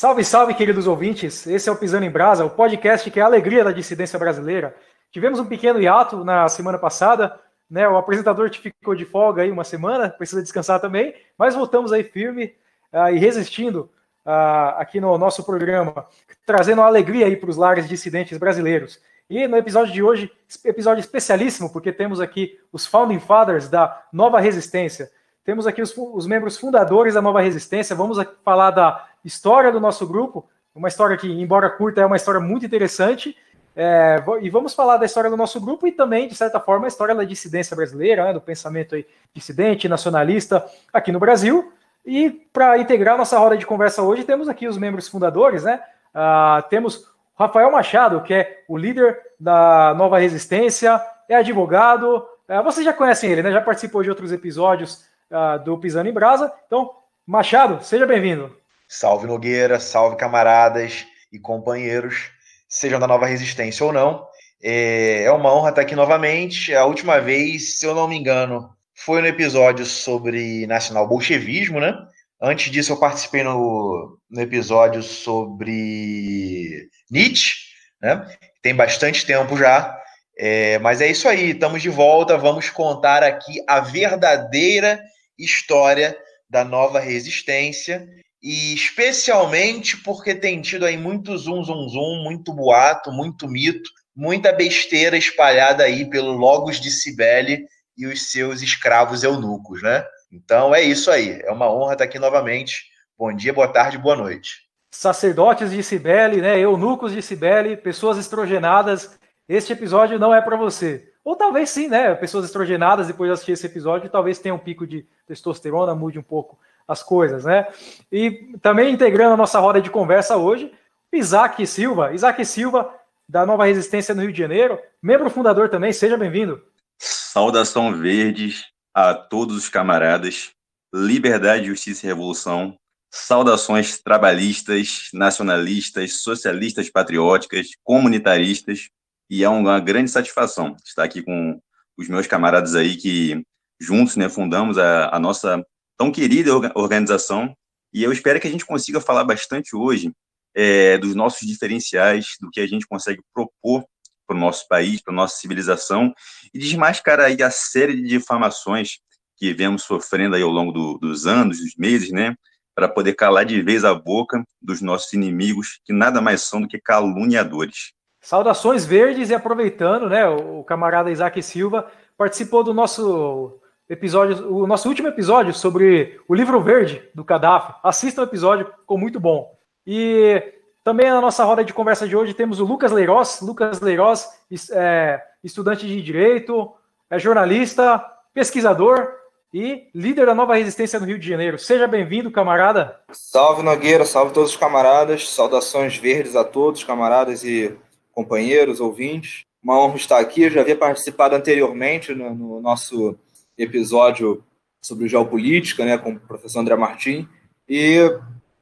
Salve, salve, queridos ouvintes. Esse é o Pisando em Brasa, o podcast que é a alegria da dissidência brasileira. Tivemos um pequeno hiato na semana passada, né? O apresentador ficou de folga aí uma semana, precisa descansar também, mas voltamos aí firme uh, e resistindo uh, aqui no nosso programa, trazendo alegria aí para os lares dissidentes brasileiros. E no episódio de hoje, episódio especialíssimo, porque temos aqui os Founding Fathers da Nova Resistência. Temos aqui os, os membros fundadores da Nova Resistência. Vamos falar da história do nosso grupo, uma história que, embora curta, é uma história muito interessante. É, e vamos falar da história do nosso grupo e também, de certa forma, a história da dissidência brasileira, né, do pensamento aí, dissidente, nacionalista aqui no Brasil. E para integrar nossa roda de conversa hoje, temos aqui os membros fundadores, né? Uh, temos Rafael Machado, que é o líder da Nova Resistência, é advogado. Uh, vocês já conhecem ele, né? Já participou de outros episódios uh, do Pisando em Brasa. Então, Machado, seja bem-vindo. Salve Nogueira, salve camaradas e companheiros, sejam da Nova Resistência ou não. É, é uma honra estar aqui novamente. A última vez, se eu não me engano, foi no episódio sobre nacional bolchevismo, né? Antes disso, eu participei no, no episódio sobre Nietzsche, né? Tem bastante tempo já. É, mas é isso aí, estamos de volta. Vamos contar aqui a verdadeira história da nova resistência. E especialmente porque tem tido aí muito zum, zum, zum, muito boato, muito mito, muita besteira espalhada aí pelo Logos de Cibele e os seus escravos eunucos, né? Então é isso aí. É uma honra estar aqui novamente. Bom dia, boa tarde, boa noite. Sacerdotes de Cibele, né? Eunucos de Cibele, pessoas estrogenadas. Este episódio não é para você. Ou talvez sim, né? Pessoas estrogenadas, depois de assistir esse episódio, talvez tenha um pico de testosterona, mude um pouco as coisas, né? E também integrando a nossa roda de conversa hoje, Isaac Silva. Isaac Silva, da Nova Resistência no Rio de Janeiro, membro fundador também, seja bem-vindo. Saudação verdes a todos os camaradas. Liberdade, justiça e revolução. Saudações trabalhistas, nacionalistas, socialistas, patrióticas, comunitaristas. E é uma grande satisfação estar aqui com os meus camaradas aí que juntos né, fundamos a, a nossa tão querida organização. E eu espero que a gente consiga falar bastante hoje é, dos nossos diferenciais, do que a gente consegue propor para o nosso país, para a nossa civilização, e desmascarar aí a série de difamações que vemos sofrendo aí ao longo do, dos anos, dos meses, né, para poder calar de vez a boca dos nossos inimigos, que nada mais são do que caluniadores. Saudações verdes e aproveitando, né, o camarada Isaac Silva participou do nosso episódio, o nosso último episódio sobre o livro verde do Gaddafi. Assista o episódio, ficou muito bom. E também na nossa roda de conversa de hoje temos o Lucas Leiroz. Lucas Leiroz, é, estudante de Direito, é jornalista, pesquisador e líder da Nova Resistência no Rio de Janeiro. Seja bem-vindo, camarada. Salve, Nogueira. Salve todos os camaradas. Saudações verdes a todos, camaradas e companheiros, ouvintes. Uma honra estar aqui. Eu já havia participado anteriormente no, no nosso episódio sobre geopolítica, né, com o professor André Martim. E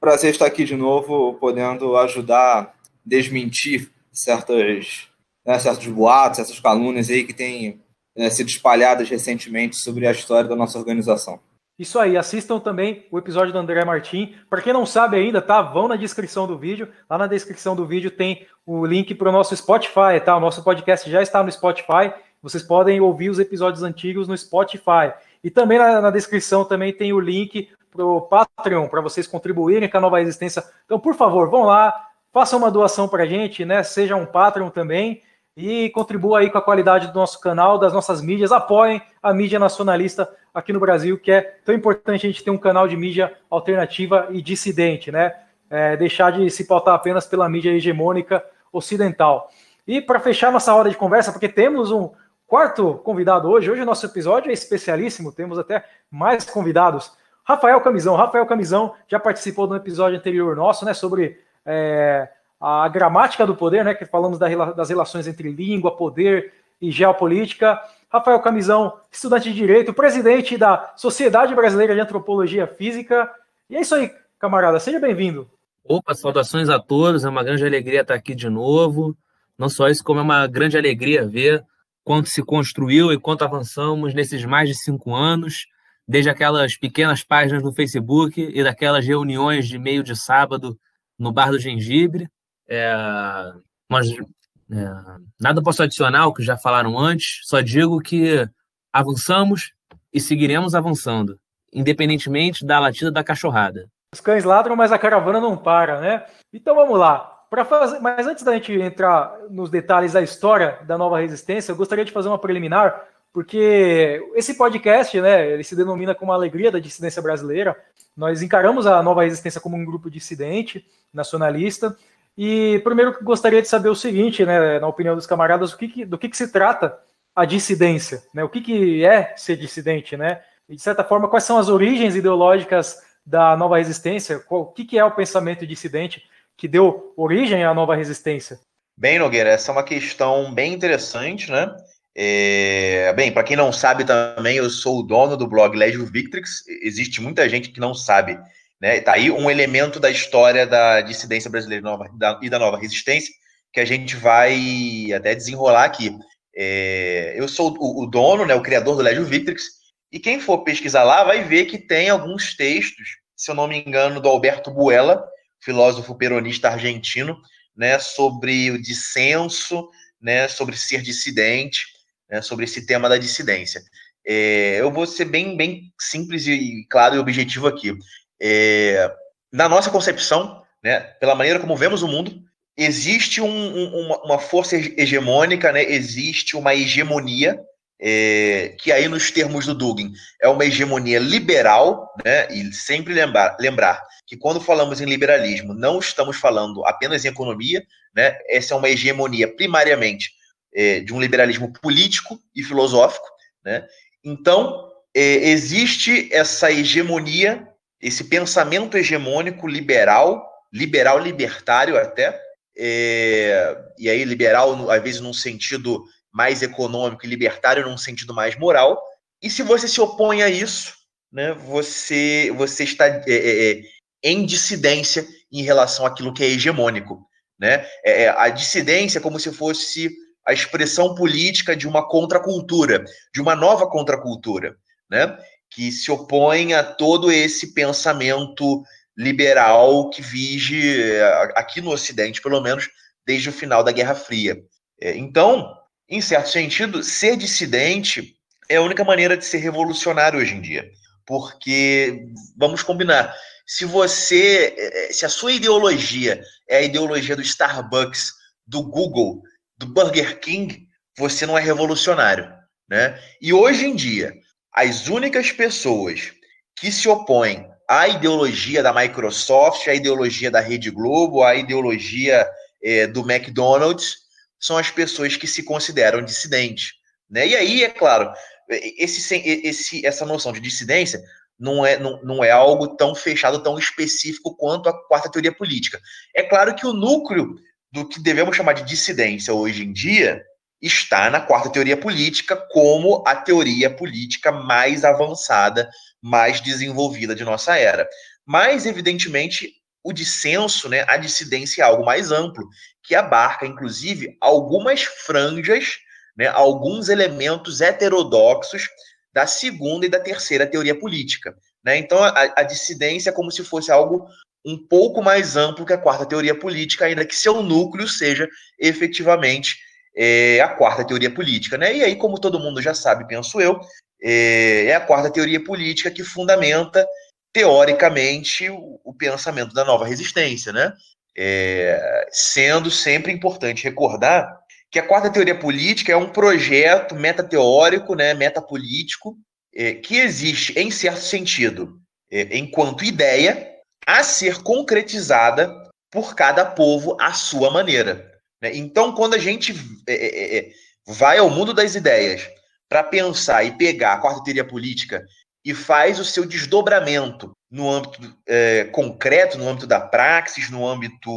prazer estar aqui de novo, podendo ajudar a desmentir certas, né, certos boatos, essas calúnias aí que têm né, sido espalhadas recentemente sobre a história da nossa organização. Isso aí, assistam também o episódio do André Martim. Para quem não sabe ainda, tá? Vão na descrição do vídeo. Lá na descrição do vídeo tem o link para o nosso Spotify, tá? O nosso podcast já está no Spotify. Vocês podem ouvir os episódios antigos no Spotify. E também na, na descrição também tem o link pro Patreon para vocês contribuírem com a nova existência. Então, por favor, vão lá, façam uma doação para a gente, né? Seja um Patreon também e contribua aí com a qualidade do nosso canal, das nossas mídias. Apoiem a mídia nacionalista aqui no Brasil, que é tão importante a gente ter um canal de mídia alternativa e dissidente, né? É, deixar de se pautar apenas pela mídia hegemônica ocidental. E para fechar nossa hora de conversa, porque temos um quarto convidado hoje, hoje o nosso episódio é especialíssimo, temos até mais convidados. Rafael Camisão. Rafael Camisão já participou do episódio anterior nosso, né, sobre é, a gramática do poder, né, que falamos das relações entre língua, poder e geopolítica. Rafael Camisão, estudante de Direito, presidente da Sociedade Brasileira de Antropologia Física. E é isso aí, camarada, seja bem-vindo. Opa, saudações a todos, é uma grande alegria estar aqui de novo. Não só isso, como é uma grande alegria ver quanto se construiu e quanto avançamos nesses mais de cinco anos desde aquelas pequenas páginas no Facebook e daquelas reuniões de meio de sábado no Bar do Gengibre. É, mas é, nada posso adicionar ao que já falaram antes, só digo que avançamos e seguiremos avançando, independentemente da latida da cachorrada. Os cães ladram, mas a caravana não para, né? Então vamos lá. Para fazer, mas antes da gente entrar nos detalhes da história da nova resistência, eu gostaria de fazer uma preliminar, porque esse podcast, né, ele se denomina como a alegria da dissidência brasileira. Nós encaramos a nova resistência como um grupo dissidente, nacionalista. E primeiro gostaria de saber o seguinte, né, na opinião dos camaradas, o que, que do que, que se trata a dissidência, né? O que, que é ser dissidente, né? E de certa forma, quais são as origens ideológicas da nova resistência? Qual, o que, que é o pensamento dissidente? Que deu origem à nova resistência? Bem, Nogueira, essa é uma questão bem interessante, né? É... Bem, para quem não sabe também, eu sou o dono do blog Legio Victrix. Existe muita gente que não sabe, né? Tá aí um elemento da história da dissidência brasileira e da nova resistência que a gente vai até desenrolar aqui. É... Eu sou o, dono, né, o criador do Legio Victrix, e quem for pesquisar lá vai ver que tem alguns textos, se eu não me engano, do Alberto Buella, filósofo peronista argentino, né, sobre o dissenso, né, sobre ser dissidente, né, sobre esse tema da dissidência. É, eu vou ser bem, bem simples e claro e objetivo aqui. É, na nossa concepção, né, pela maneira como vemos o mundo, existe um, um, uma, força hegemônica, né, existe uma hegemonia, é, que aí nos termos do Dugin é uma hegemonia liberal, né, e sempre lembrar, lembrar que quando falamos em liberalismo, não estamos falando apenas em economia, né? Essa é uma hegemonia primariamente é, de um liberalismo político e filosófico, né? Então, é, existe essa hegemonia, esse pensamento hegemônico liberal, liberal libertário até, é, e aí liberal, às vezes, num sentido mais econômico e libertário num sentido mais moral. E se você se opõe a isso, né, você, você está é, é, é em dissidência em relação àquilo que é hegemônico. Né? É, é, a dissidência é como se fosse a expressão política de uma contracultura, de uma nova contracultura, né? que se opõe a todo esse pensamento liberal que vige aqui no Ocidente, pelo menos, desde o final da Guerra Fria. É, então, em certo sentido, ser dissidente é a única maneira de ser revolucionário hoje em dia. Porque, vamos combinar, se você, eh, se a sua ideologia é a ideologia do Starbucks, do Google, do Burger King, você não é revolucionário, né? E hoje em dia, as únicas pessoas que se opõem à ideologia da Microsoft, à ideologia da Rede Globo, à ideologia é, do McDonald's, são as pessoas que se consideram dissidentes, né? E aí, é claro, esse, esse, essa noção de dissidência não é, não, não é algo tão fechado, tão específico quanto a quarta teoria política. É claro que o núcleo do que devemos chamar de dissidência hoje em dia está na quarta teoria política como a teoria política mais avançada, mais desenvolvida de nossa era. Mas, evidentemente, o dissenso, né, a dissidência é algo mais amplo, que abarca, inclusive, algumas franjas, né, alguns elementos heterodoxos da segunda e da terceira teoria política. Né? Então, a, a dissidência é como se fosse algo um pouco mais amplo que a quarta teoria política, ainda que seu núcleo seja efetivamente é, a quarta teoria política. Né? E aí, como todo mundo já sabe, penso eu, é, é a quarta teoria política que fundamenta, teoricamente, o, o pensamento da nova resistência. Né? É, sendo sempre importante recordar que a quarta teoria política é um projeto metateórico, né, metapolítico, é, que existe, em certo sentido, é, enquanto ideia, a ser concretizada por cada povo à sua maneira. Né? Então, quando a gente é, é, é vai ao mundo das ideias para pensar e pegar a quarta teoria política e faz o seu desdobramento no âmbito é, concreto, no âmbito da praxis, no âmbito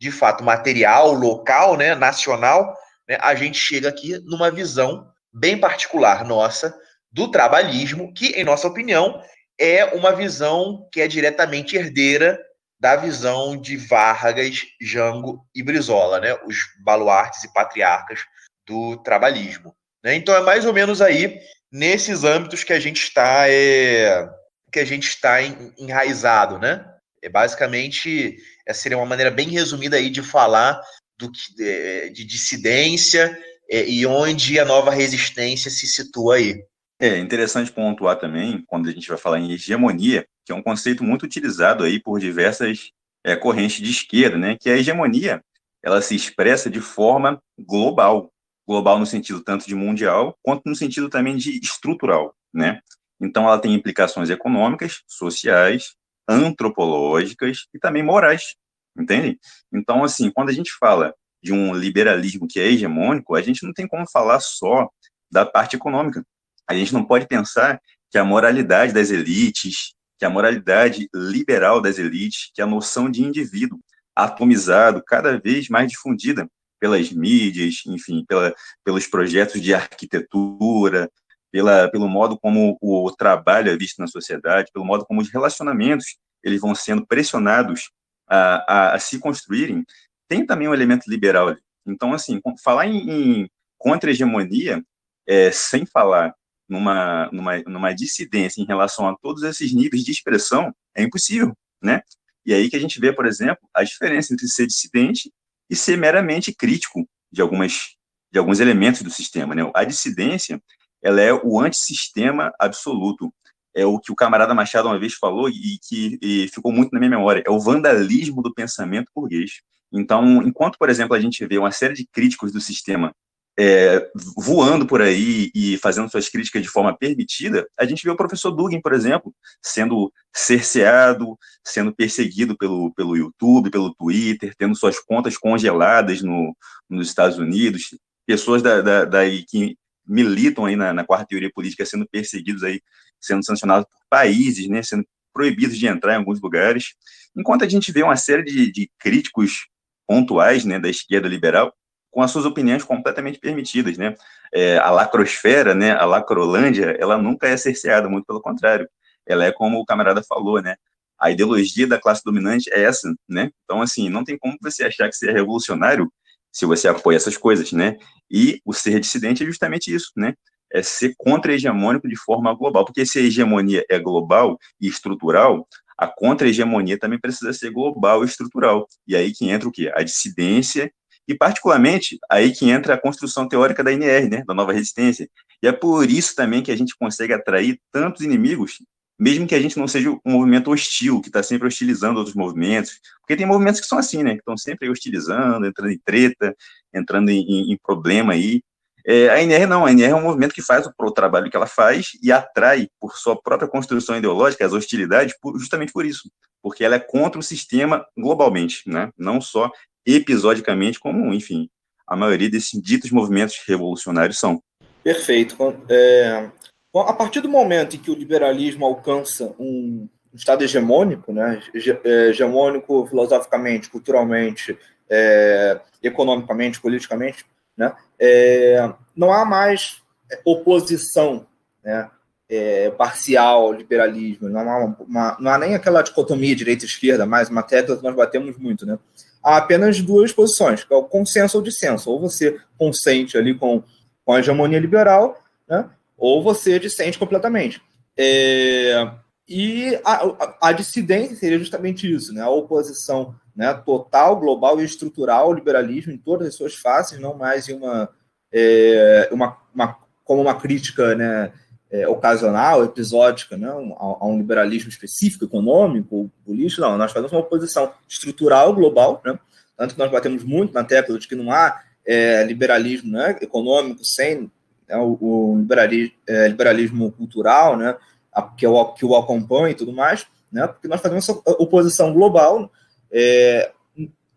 de fato material, local, né, nacional, né, a gente chega aqui numa visão bem particular nossa do trabalhismo, que, em nossa opinião, é uma visão que é diretamente herdeira da visão de Vargas, Jango e Brizola, né, os baluartes e patriarcas do trabalhismo. Né? Então é mais ou menos aí nesses âmbitos que a gente está é, que a gente está enraizado, né? É basicamente essa seria uma maneira bem resumida aí de falar do que de, de dissidência é, e onde a nova resistência se situa aí. É interessante pontuar também, quando a gente vai falar em hegemonia, que é um conceito muito utilizado aí por diversas é, correntes de esquerda, né? Que a hegemonia ela se expressa de forma global, global no sentido tanto de mundial quanto no sentido também de estrutural, né? Então ela tem implicações econômicas, sociais, antropológicas e também morais, entende? Então assim, quando a gente fala de um liberalismo que é hegemônico, a gente não tem como falar só da parte econômica. A gente não pode pensar que a moralidade das elites, que a moralidade liberal das elites, que a noção de indivíduo atomizado, cada vez mais difundida pelas mídias, enfim, pela, pelos projetos de arquitetura, pela, pelo modo como o trabalho é visto na sociedade, pelo modo como os relacionamentos eles vão sendo pressionados a, a, a se construírem, tem também um elemento liberal. Então, assim, falar em, em contra-hegemonia, é, sem falar numa, numa, numa dissidência em relação a todos esses níveis de expressão, é impossível, né? E aí que a gente vê, por exemplo, a diferença entre ser dissidente e ser meramente crítico de algumas de alguns elementos do sistema, né? A dissidência, ela é o antissistema absoluto. É o que o camarada Machado uma vez falou e que e ficou muito na minha memória, é o vandalismo do pensamento burguês. Então, enquanto, por exemplo, a gente vê uma série de críticos do sistema é, voando por aí e fazendo suas críticas de forma permitida, a gente vê o professor Dugin, por exemplo, sendo cerceado, sendo perseguido pelo, pelo YouTube, pelo Twitter, tendo suas contas congeladas no, nos Estados Unidos, pessoas da, da, da que militam aí na, na, quarta teoria política sendo perseguidos aí, sendo sancionados por países, né, sendo proibidos de entrar em alguns lugares, enquanto a gente vê uma série de, de críticos pontuais, né, da esquerda liberal, com as suas opiniões completamente permitidas, né? É, a lacrosfera, né, a lacrolândia, ela nunca é cerceada, muito pelo contrário. Ela é como o camarada falou, né? A ideologia da classe dominante é essa, né? Então, assim, não tem como você achar que você é revolucionário se você apoia essas coisas, né? E o ser dissidente é justamente isso, né? É ser contra-hegemônico de forma global, porque se a hegemonia é global e estrutural, a contra-hegemonia também precisa ser global e estrutural. E aí que entra o quê? A dissidência e, particularmente, aí que entra a construção teórica da NR, né, da nova resistência. E é por isso também que a gente consegue atrair tantos inimigos, mesmo que a gente não seja um movimento hostil, que está sempre hostilizando outros movimentos. Porque tem movimentos que são assim, né, que estão sempre hostilizando, entrando em treta, entrando em, em, em problema aí. É, a NR não, a NR é um movimento que faz o, o, trabalho que ela faz e atrai, por sua própria construção ideológica, as hostilidades, por, justamente por isso, porque ela é contra o sistema globalmente, né? não só episodicamente, como, enfim, a maioria desses ditos movimentos revolucionários são. Perfeito. É, a partir do momento em que o liberalismo alcança um estado hegemônico, né, é, hegemônico filosoficamente, culturalmente, é, economicamente, politicamente, né, é, não há mais oposição né, é, parcial ao liberalismo, não há, uma, não há nem aquela dicotomia direita-esquerda, mais uma tecla que nós batemos muito, né? há apenas duas posições, que é o consenso ou dissenso. Ou você consente ali com, com a hegemonia liberal, né? Ou você dissente completamente. É, e a, a, a, dissidência seria justamente isso, né? a oposição né, total, global e estrutural ao liberalismo em todas as suas faces, não mais em uma, é, uma, uma como uma crítica né, é, ocasional, episódica, né, a, a, um liberalismo específico, econômico, político, não, nós fazemos uma oposição estrutural, global, né, tanto que nós batemos muito na tecla de que não há é, liberalismo né, econômico sem né, o, o liberalismo, é, liberalismo, cultural, né, a, que, o, que o acompanha e tudo mais, né, porque nós fazemos oposição global, é,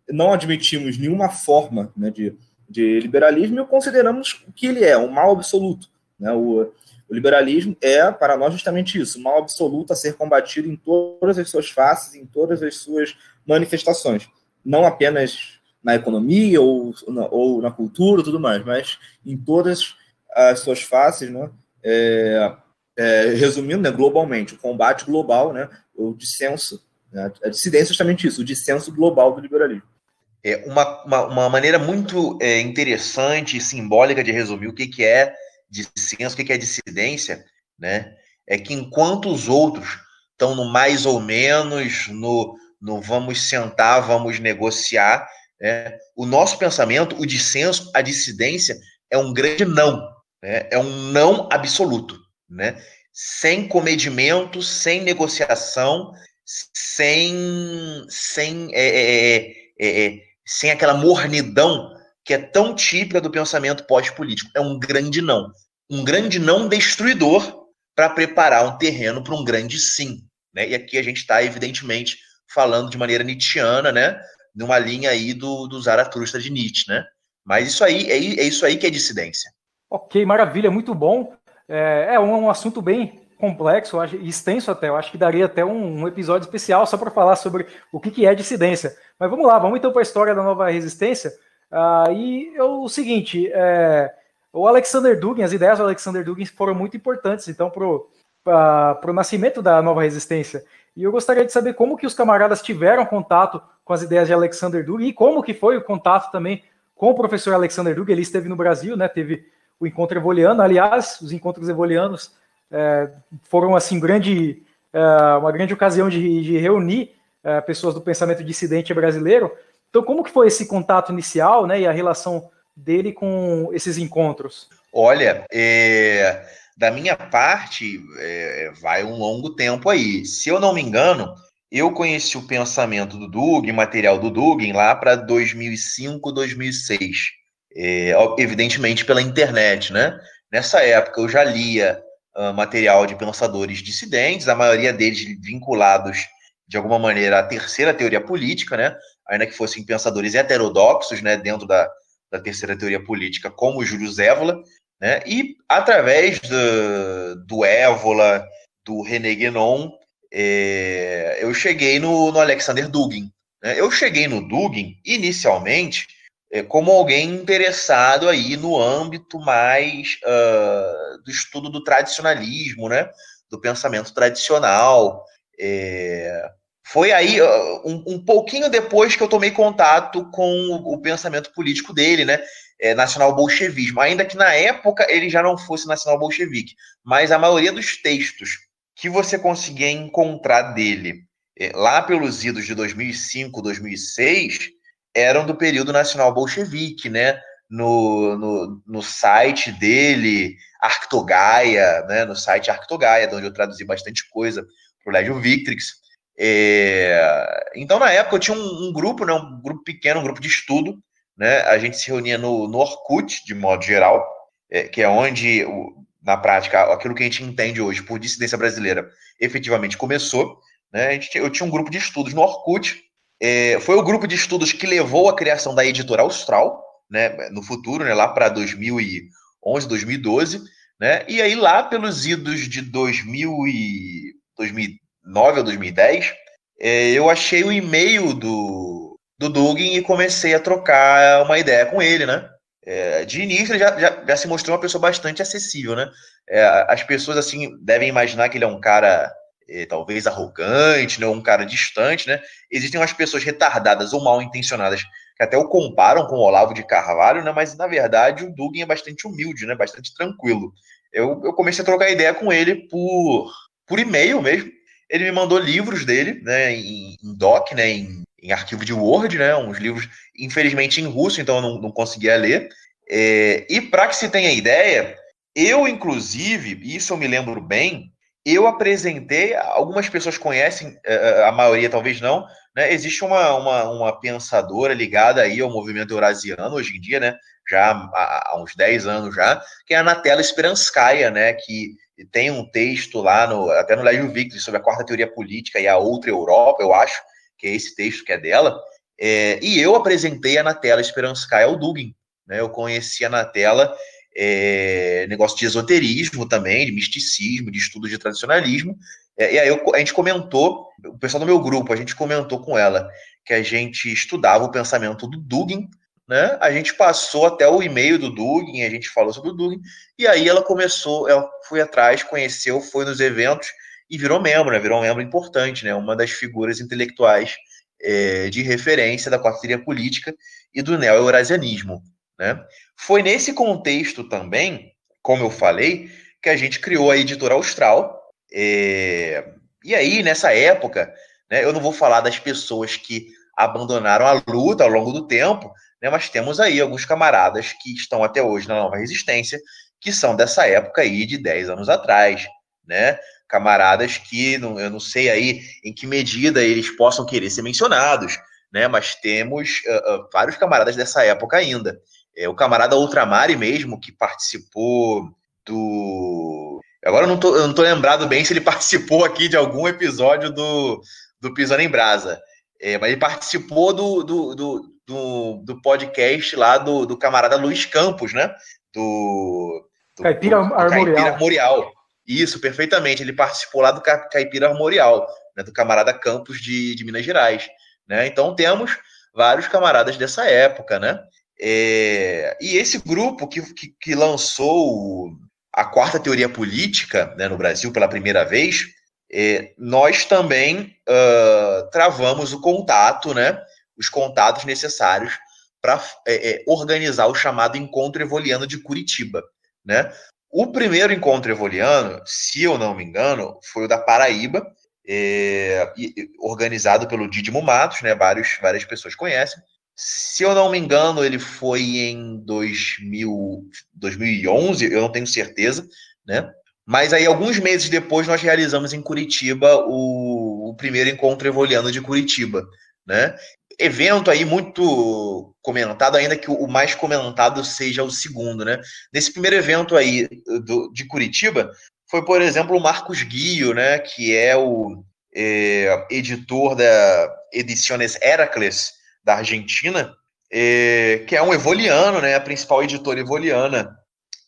não admitimos nenhuma forma né, de, de liberalismo e consideramos que ele é um mal absoluto. Né, o, o liberalismo é, para nós, justamente isso, mal absoluto a ser combatido em todas as suas faces, em todas as suas manifestações. Não apenas na economia ou na, ou na cultura tudo mais, mas em todas as suas faces, né? É, é, resumindo, né, globalmente, o combate global, né, o dissenso, né, a dissidência é justamente isso, o dissenso global do liberalismo. É uma, uma, uma maneira muito é, interessante e simbólica de resumir o que, que é dissenso, o que é dissidência, né? É que enquanto os outros estão no mais ou menos, no, no vamos sentar, vamos negociar. Né? O nosso pensamento, o dissenso, a dissidência é um grande não, né? é um não absoluto, né? sem comedimento, sem negociação, sem, sem, é é, é, é, é, sem aquela mornidão que é tão típica do pensamento pós-político. É um grande não. Um grande não destruidor para preparar um terreno para um grande sim. Né? E aqui a gente está, evidentemente, falando de maneira nietzschiana, né? numa linha aí do, do Zaratustra de Nietzsche. Né? Mas isso aí é, é isso aí que é dissidência. Ok, maravilha, muito bom. É, é um, um assunto bem complexo, acho, extenso até. Eu acho que daria até um, um episódio especial só para falar sobre o que, que é dissidência. Mas vamos lá, vamos então para a história da nova resistência. Ah, e o seguinte, é, o Alexander Dugin, as ideias do Alexander Dugin foram muito importantes, então, para o nascimento da nova resistência. E eu gostaria de saber como que os camaradas tiveram contato com as ideias de Alexander Dugin e como que foi o contato também com o professor Alexander Dugin. Ele esteve no Brasil, né? Teve o encontro evoliano. Aliás, os encontros evolianos é, foram assim grande, é, uma grande ocasião de, de reunir é, pessoas do pensamento dissidente brasileiro. Então, como que foi esse contato inicial, né, e a relação dele com esses encontros? Olha, é, da minha parte, é, vai um longo tempo aí. Se eu não me engano, eu conheci o pensamento do Dugin, material do Dugin, lá para 2005, 2006. É, evidentemente pela internet, né? Nessa época eu já lia uh, material de pensadores dissidentes, a maioria deles vinculados de alguma maneira à terceira teoria política, né? Ainda que fossem pensadores heterodoxos, né, dentro da, da terceira teoria política, como Júlio Zévola, né? E através do, do Évola, do René Guénon, é, eu cheguei no, no Alexander Dugin. Né? Eu cheguei no Dugin inicialmente como alguém interessado aí no âmbito mais uh, do estudo do tradicionalismo, né? do pensamento tradicional. É, foi aí uh, um, um, pouquinho depois que eu tomei contato com o, o pensamento político dele, né? É, nacional-bolchevismo, ainda que na época ele já não fosse nacional-bolchevique, mas a maioria dos textos que você conseguia encontrar dele é, lá pelos idos de 2005, 2006, eram do período nacional bolchevique, né? No, no, no site dele, Arctogaia, né? No site Arctogaia, de onde eu traduzi bastante coisa para o Legio Victrix. É... Então, na época, eu tinha um, um, grupo, né? Um grupo pequeno, um grupo de estudo, né? A gente se reunia no, no Orkut, de modo geral, é, que é onde, na prática, aquilo que a gente entende hoje por dissidência brasileira efetivamente começou. Né? Gente, eu tinha um grupo de estudos no Orkut, é, foi o grupo de estudos que levou à criação da editora Austral, né, no futuro, né, lá para 2011, 2012, né, e aí lá pelos idos de 2000 e 2009 ou 2010, é, eu achei o e-mail do, do Dugin e comecei a trocar uma ideia com ele, né, é, de início ele já, já, já, se mostrou uma pessoa bastante acessível, né, é, as pessoas, assim, devem imaginar que ele é um cara talvez arrogante, né, um cara distante, né? Existem umas pessoas retardadas ou mal intencionadas que até o comparam com o Olavo de Carvalho, né? Mas na verdade o Dugin é bastante humilde, né? Bastante tranquilo. Eu, eu comecei a trocar ideia com ele por, por e-mail mesmo. Ele me mandou livros dele, né? Em, em doc, né? Em, em arquivo de Word, né? Uns livros, infelizmente, em russo, então eu não, não conseguia ler. É, e para que se tenha ideia, eu, inclusive, isso eu me lembro bem, eu apresentei, algumas pessoas conhecem, eh, eh, a maioria talvez não, né? Existe uma, uma, uma pensadora ligada aí ao movimento eurasiano hoje em dia, né? Já há, uns 10 anos já, que é a Natela Speranskaya, né? Que tem um texto lá, no, até no Légio Victor, sobre a quarta teoria política e a outra Europa, eu acho, que é esse texto que é dela. É, e eu apresentei a Natela Speranskaya ao Dugin. Né? Eu conheci a Natela é, negócio de esoterismo também, de misticismo, de estudo de tradicionalismo. É, e aí eu, a gente comentou, o pessoal do meu grupo, a gente comentou com ela que a gente estudava o pensamento do Dugin, né? A gente passou até o e-mail do Dugin, a gente falou sobre o Dugin, e aí ela começou, ela foi atrás, conheceu, foi nos eventos e virou membro, né? Virou um membro importante, né? Uma das figuras intelectuais é, de referência da quarta política e do neo-eurasianismo. Né? Foi nesse contexto também, como eu falei, que a gente criou a editora Austral. É... E aí, nessa época, Né? Eu não vou falar das pessoas que abandonaram a luta ao longo do tempo, né? mas temos aí alguns camaradas que estão até hoje na nova resistência, que são dessa época aí de 10 anos atrás, né? Camaradas que não, eu não sei aí em que medida eles possam querer ser mencionados, né? Mas temos uh, uh, vários camaradas dessa época ainda. É, o camarada Ultramari mesmo, que participou do. Agora eu não, tô, eu não tô lembrado bem se ele participou aqui de algum episódio do, do Pisando em Brasa. É, mas ele participou do, do, do, do, do podcast lá do, do camarada Luiz Campos, né? Do, do Caipira do, Armorial. Caipira Armorial. Isso, perfeitamente. Ele participou lá do Caipira Armorial, né, do camarada Campos de, de Minas Gerais. Né? Então temos vários camaradas dessa época, né? É, e esse grupo que, que, que, lançou a quarta teoria política né, no Brasil pela primeira vez, é, nós também uh, travamos o contato, né, os contatos necessários para é, é, organizar o chamado Encontro Evoliano de Curitiba. Né? O primeiro encontro evoliano, se eu não me engano, foi o da Paraíba, é, organizado pelo Didimo Matos, né? Vários, várias pessoas conhecem. Se eu não me engano, ele foi em 2000, 2011, eu não tenho certeza, né? Mas aí, alguns meses depois, nós realizamos em Curitiba o, o primeiro encontro evoliano de Curitiba, né? Evento aí muito comentado, ainda que o mais comentado seja o segundo, né? Nesse primeiro evento aí do, de Curitiba, foi, por exemplo, o Marcos Guio, né? Que é o é, editor da Ediciones Heracles, da Argentina, é, que é um evoliano, né? A principal editora evoliana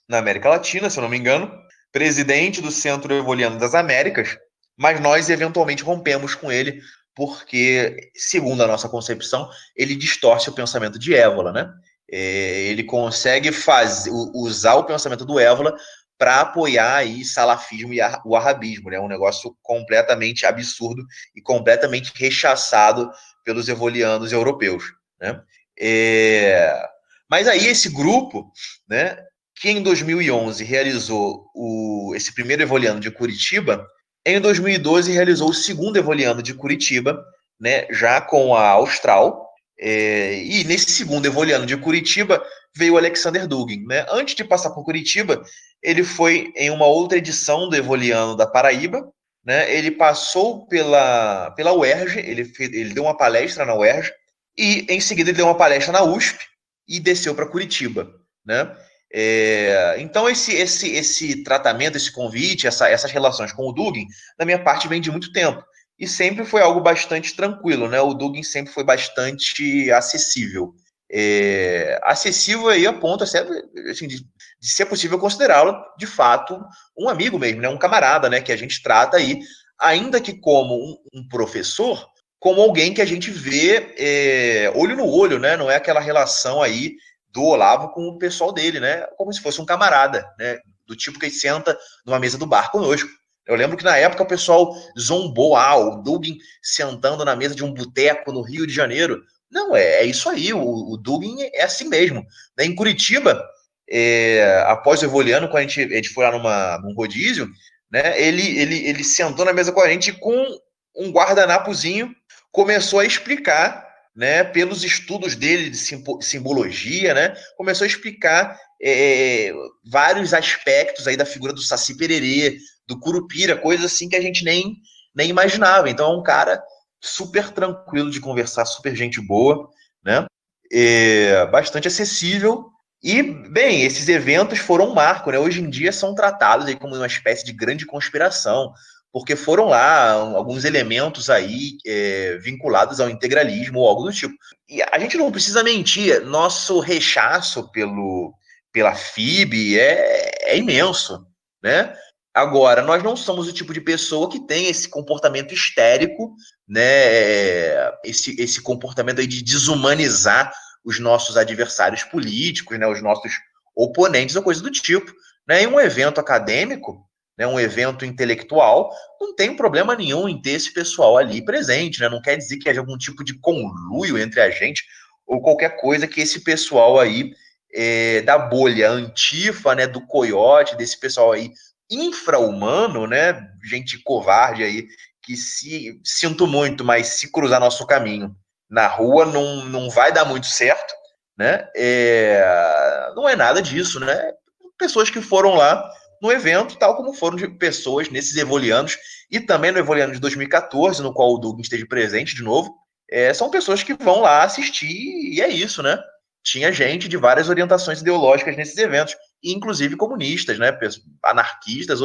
na América Latina, se eu não me engano, presidente do Centro Evoliano das Américas, mas nós eventualmente rompemos com ele porque, segundo a nossa concepção, ele distorce o pensamento de Évola, né? É, ele consegue fazer, usar o pensamento do Évola para apoiar aí salafismo e o arabismo, né? Um negócio completamente absurdo e completamente rechaçado pelos evolianos europeus, né? É... Mas aí esse grupo, né, que em 2011 realizou o, esse primeiro evoliano de Curitiba, em 2012, realizou o segundo Evoliano de Curitiba, né, já com a Austral. É, e nesse segundo Evoliano de Curitiba veio o Alexander Dugin. Né? Antes de passar por Curitiba, ele foi em uma outra edição do Evoliano da Paraíba. Né? Ele passou pela, pela UERJ, ele, ele deu uma palestra na UERJ, e em seguida ele deu uma palestra na USP e desceu para Curitiba. Né? É, então, esse, esse, esse tratamento, esse convite, essa, essas relações com o Dugin, da minha parte, vem de muito tempo. E sempre foi algo bastante tranquilo, né? O Dugin sempre foi bastante acessível. É, acessível aí a ponto assim, de, de ser possível considerá-lo, de fato, um amigo mesmo, né? um camarada, né? Que a gente trata aí, ainda que como um, um professor, como alguém que a gente vê é, olho no olho, né? Não é aquela relação aí do Olavo com o pessoal dele, né? Como se fosse um camarada, né? Do tipo que senta numa mesa do bar conosco. Eu lembro que na época o pessoal zombou, ah, o Dugin sentando na mesa de um boteco no Rio de Janeiro. Não, é, é isso aí, o, o Dugin é assim mesmo. Em Curitiba, é, após o Evoliano, quando a gente, a gente foi lá numa, num rodízio, né, ele, ele, ele sentou na mesa com a gente com um guardanapozinho, começou a explicar né, pelos estudos dele de simbologia, né, começou a explicar é, vários aspectos aí da figura do Saci Pererê, do Curupira, coisas assim que a gente nem, nem imaginava. Então é um cara super tranquilo de conversar, super gente boa, né, é, bastante acessível. E, bem, esses eventos foram um marco, né? Hoje em dia são tratados aí como uma espécie de grande conspiração porque foram lá alguns elementos aí é, vinculados ao integralismo ou algo do tipo. E a gente não precisa mentir, nosso rechaço pelo, pela FIB é, é imenso, né? Agora, nós não somos o tipo de pessoa que tem esse comportamento histérico, né? Esse, esse comportamento aí de desumanizar os nossos adversários políticos, né? Os nossos oponentes ou coisa do tipo. Né? Em um evento acadêmico, né, um evento intelectual, não tem problema nenhum em ter esse pessoal ali presente, né? Não quer dizer que haja algum tipo de conluio entre a gente ou qualquer coisa que esse pessoal aí é, da bolha antifa, né, do coiote, desse pessoal aí infra-humano, né, gente covarde aí que se sinto muito, mas se cruzar nosso caminho na rua não, não vai dar muito certo, né? É, não é nada disso, né? Pessoas que foram lá no evento, tal como foram de pessoas nesses evolianos e também no evoliano de 2014, no qual o Doug esteve presente de novo, é, são pessoas que vão lá assistir e é isso, né? Tinha gente de várias orientações ideológicas nesses eventos, inclusive comunistas, né? Anarquistas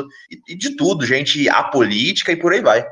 e de tudo, gente apolítica e por aí vai.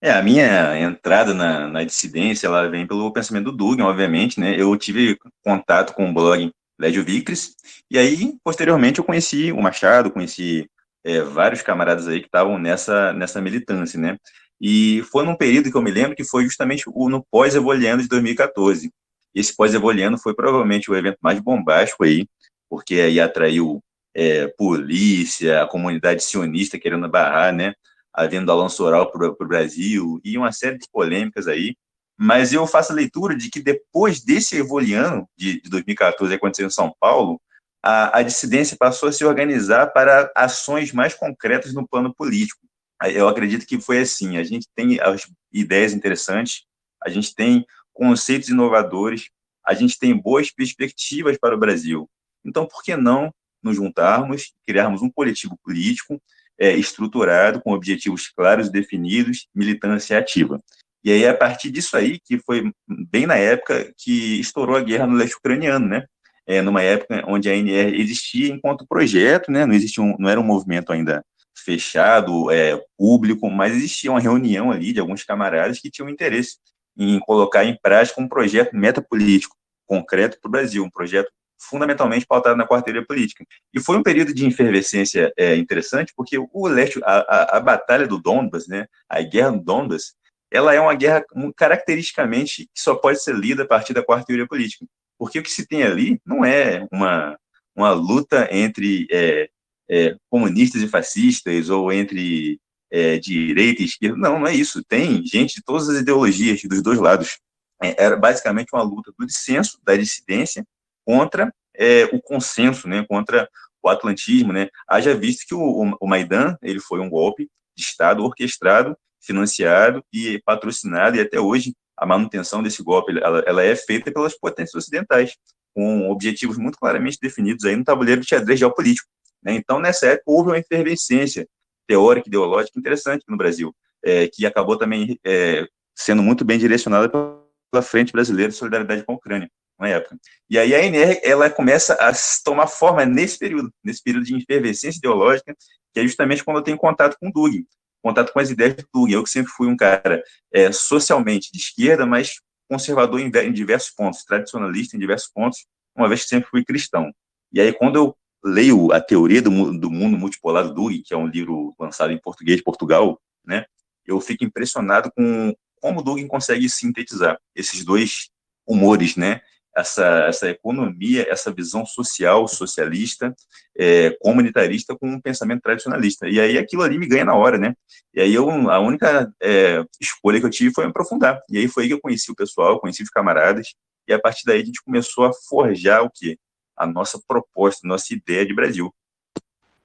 É, a minha entrada na, na dissidência, ela vem pelo pensamento do Dugin, obviamente, né? Eu tive contato com o blog Lédio Vicris, e aí, posteriormente, eu conheci o Machado, conheci é, vários camaradas aí que estavam nessa, nessa militância, né? E foi num período que eu me lembro que foi justamente o, no pós-evoliano de 2014. Esse pós-evoliano foi provavelmente o evento mais bombástico aí, porque aí atraiu é, polícia, a comunidade sionista querendo barrar, né? a vinda do Alonso Oral para o Brasil e uma série de polêmicas aí. Mas eu faço a leitura de que depois desse evoliano de, de 2014 que aconteceu em São Paulo, a, a dissidência passou a se organizar para ações mais concretas no plano político. Eu acredito que foi assim. A gente tem as ideias interessantes, a gente tem conceitos inovadores, a gente tem boas perspectivas para o Brasil. Então, por que não nos juntarmos, criarmos um coletivo político é, estruturado, com objetivos claros, definidos, militância ativa. E aí, a partir disso aí, que foi bem na época que estourou a guerra no leste ucraniano, né? É, numa época onde a ANR existia enquanto projeto, né? Não existia um, não era um movimento ainda fechado, é, público, mas existia uma reunião ali de alguns camaradas que tinham interesse em colocar em prática um projeto metapolítico concreto para o Brasil, um projeto fundamentalmente pautado na quarteira política. E foi um período de efervescência é, interessante, porque o leste, a, a, a, batalha do Donbas, né, a guerra do Donbas, ela é uma guerra caracteristicamente que só pode ser lida a partir da quarta teoria política. Porque o que se tem ali não é uma, uma luta entre é, é, comunistas e fascistas, ou entre é, direita e esquerda. Não, não é isso. Tem gente de todas as ideologias, dos dois lados. É, era basicamente uma luta do dissenso, da dissidência, contra é, o consenso, né, contra o atlantismo, né, haja visto que o, o Maidan, ele foi um golpe de Estado orquestrado, financiado e patrocinado, e até hoje a manutenção desse golpe, ela, ela é feita pelas potências ocidentais, com objetivos muito claramente definidos aí no tabuleiro de xadrez geopolítico. Né? Então, nessa época, houve uma efervescência teórica, ideológica interessante no Brasil, é, que acabou também é, sendo muito bem direcionada pela Frente Brasileira de Solidariedade com a Ucrânia na época. E aí a NR ela começa a tomar forma nesse período, nesse período de efervescência ideológica, que é justamente quando eu tenho contato com o Dugin, contato com as ideias do Dugin. Eu que sempre fui um cara é, socialmente de esquerda, mas conservador em, em diversos pontos, tradicionalista em diversos pontos, uma vez que sempre fui cristão. E aí quando eu leio a teoria do, do mundo multipolar do Dugin, que é um livro lançado em português de Portugal, né? Eu fico impressionado com como o Dugin consegue sintetizar esses dois humores, né? Essa, essa economia, essa visão social, socialista, é, comunitarista com um pensamento tradicionalista. E aí aquilo ali me ganha na hora, né? E aí eu, a única é, escolha que eu tive foi me aprofundar. E aí foi aí que eu conheci o pessoal, conheci os camaradas, e a partir daí a gente começou a forjar o quê? A nossa proposta, a nossa ideia de Brasil.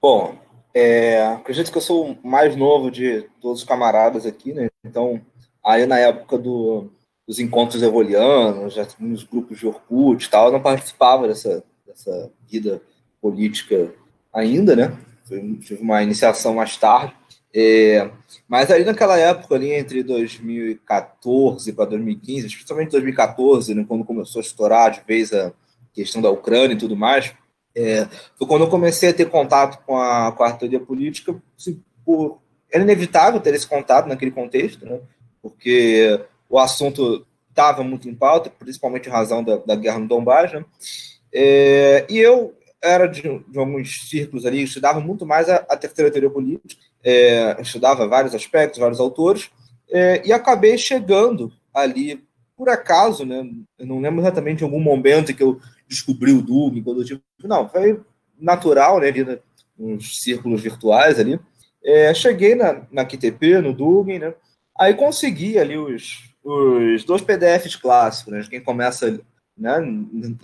Bom, é, acredito que eu sou o mais novo de todos os camaradas aqui, né? Então, aí na época do dos encontros evolianos, já nos grupos de Orkut e tal, eu não participava dessa, dessa vida política ainda, né? Tive uma iniciação mais tarde. É, mas ali naquela época, ali entre 2014 para 2015, especialmente 2014, né, quando começou a estourar de vez a questão da Ucrânia e tudo mais, é, foi quando eu comecei a ter contato com a, com a teoria política. Assim, por, era inevitável ter esse contato naquele contexto, né? porque o assunto estava muito em pauta, principalmente em razão da, da guerra no Donbass, né? É, e eu era de, de, alguns círculos ali, estudava muito mais a, a terceira teoria política, é, estudava vários aspectos, vários autores, é, e acabei chegando ali, por acaso, né? Eu não lembro exatamente de algum momento que eu descobri o Dugin, quando tive. Não, foi natural, né? Ali nos círculos virtuais ali. É, cheguei na, na QTP, no Dugin, né? Aí consegui ali os, os dois PDFs clássicos, né? Quem começa né,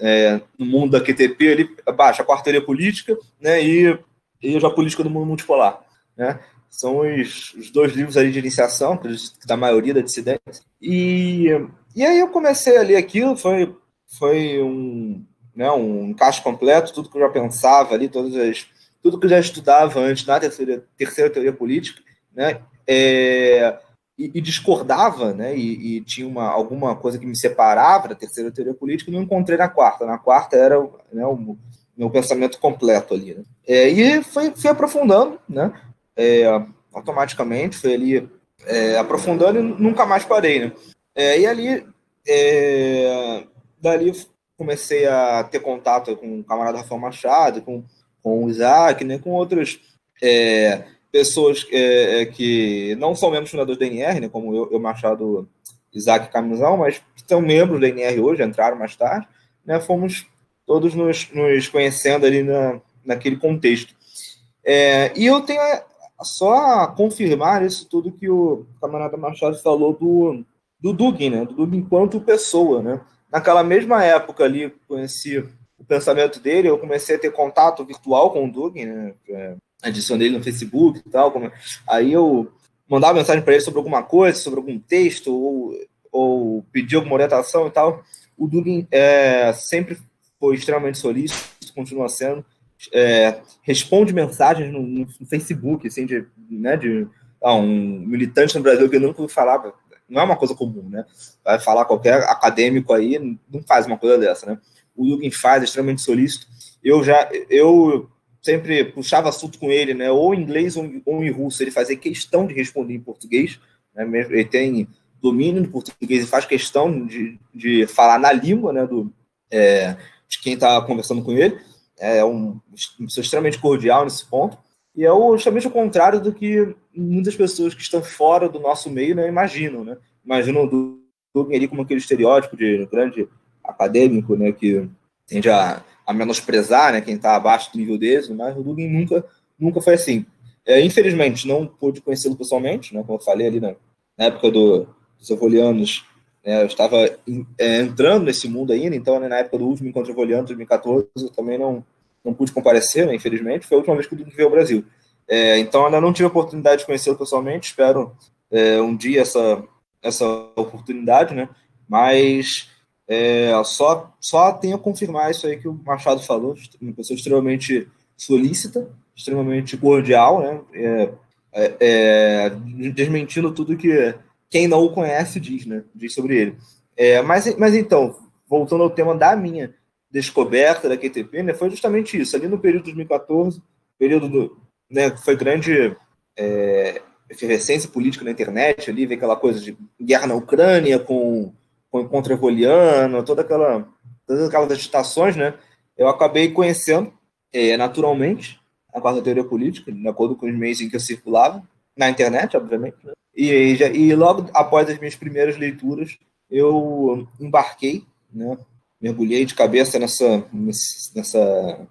é, no mundo da QTP, ele baixa a quarteira política né, e, e a política do mundo multipolar. Né? São os, os dois livros ali de iniciação, da maioria da dissidência. E, e aí eu comecei a ler aquilo, foi, foi um, né, um encaixe completo, tudo que eu já pensava ali, todas as, tudo que eu já estudava antes na terceira, terceira teoria política, né, é, e, e, discordava, né, e, e, tinha uma, alguma coisa que me separava da terceira teoria política, não encontrei na quarta. Na quarta era né, o meu pensamento completo ali. Né. É, e foi, fui aprofundando, né, é, automaticamente, foi ali é, aprofundando e nunca mais parei, né. É, e ali, é, dali comecei a ter contato com o camarada Rafael Machado, com, com o Isaac, né, com outras é, pessoas é, é que não são membros fundadores da NR, né, como eu, eu Machado, Isaac Camizão, mas são membros da NR hoje, entraram mais tarde, né, fomos todos nos, nos conhecendo ali na, naquele contexto. É, e eu tenho só a confirmar isso tudo que o camarada Machado falou do, do Dugin, né, do Dugin enquanto pessoa, né, naquela mesma época ali, conheci o pensamento dele, eu comecei a ter contato virtual com o Dugin, né, é, adicionei ele no Facebook e tal. Como... Aí eu mandava mensagem para ele sobre alguma coisa, sobre algum texto, ou, ou pedir alguma orientação e tal. O Dugin é, sempre foi extremamente solícito, continua sendo. É, responde mensagens no, no, Facebook, assim, de, né, de ah, um militante no Brasil que nunca falava. Não é uma coisa comum, né? Vai falar qualquer acadêmico aí, não faz uma coisa dessa, né? O Dugin faz, é extremamente solícito. Eu já, eu sempre puxava assunto com ele, né, ou em inglês ou em, ou russo, ele fazia questão de responder em português, né, ele tem domínio do português e faz questão de, de falar na língua né, do, é, de quem está conversando com ele, é um, pessoa extremamente cordial nesse ponto, e é justamente o contrário do que muitas pessoas que estão fora do nosso meio né, imaginam, né, imaginam do Dugin ali como aquele estereótipo de grande acadêmico, né, que tende a a menosprezar né, quem está abaixo do nível deles, mas o Dugin nunca, nunca foi assim. É, infelizmente, não pude conhecê-lo pessoalmente, né, como eu falei ali na, na época do, dos Evolianos, né, eu estava é, entrando nesse mundo ainda, então né, na época do último encontro Evoliano, 2014, eu também não, não pude comparecer, né, infelizmente, foi a última vez que o Dugin veio ao Brasil. É, então ainda não tive a oportunidade de conhecê-lo pessoalmente, espero é, um dia essa, essa oportunidade, né, mas é, só, só tenho a confirmar isso aí que o Machado falou, uma pessoa extremamente solícita, extremamente cordial, né? É, é, é, desmentindo tudo que quem não o conhece diz, né? Diz sobre ele. É, mas, mas então, voltando ao tema da minha descoberta da QTP, né? Foi justamente isso. Ali no período de 2014, período do, né? Foi grande é, efervescência política na internet ali, ver aquela coisa de guerra na Ucrânia com com o encontro evoliano, toda aquela, todas aquelas agitações, né? Eu acabei conhecendo é, naturalmente a quarta teoria política, de acordo com os meios em que eu circulava, na internet, obviamente. Né? E, e, logo após as minhas primeiras leituras, eu embarquei, né? mergulhei de cabeça nessa, nessa, nessa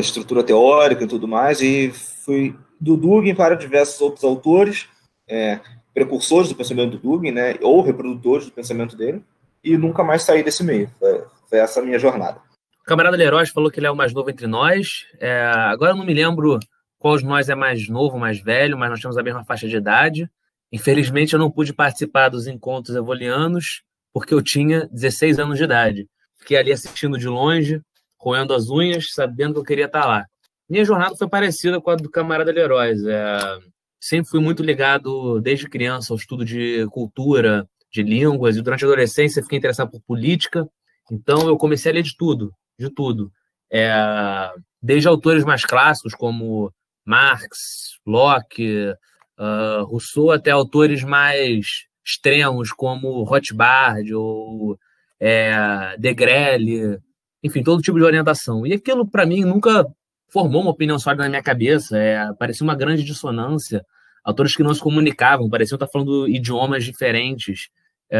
estrutura teórica e tudo mais, e fui do Dugin para diversos outros autores, é, precursores do pensamento do Dugin, né, ou reprodutores do pensamento dele, e nunca mais saí desse meio. Foi, foi essa a minha jornada. O camarada Leroy falou que ele é o mais novo entre nós. É, agora eu não me lembro qual de nós é mais novo, mais velho, mas nós temos a mesma faixa de idade. Infelizmente, eu não pude participar dos encontros evolianos porque eu tinha 16 anos de idade. Fiquei ali assistindo de longe, roendo as unhas, sabendo que eu queria estar lá. Minha jornada foi parecida com a do camarada Leroy. É, sempre fui muito ligado, desde criança, ao estudo de cultura, de línguas, e durante a adolescência fiquei interessado por política, então eu comecei a ler de tudo, de tudo. É, desde autores mais clássicos como Marx, Locke, uh, Rousseau, até autores mais extremos como Rothbard ou é, Degrelle, enfim, todo tipo de orientação. E aquilo, para mim, nunca formou uma opinião sólida na minha cabeça, é, parecia uma grande dissonância. Autores que não se comunicavam, pareciam estar falando idiomas diferentes. É,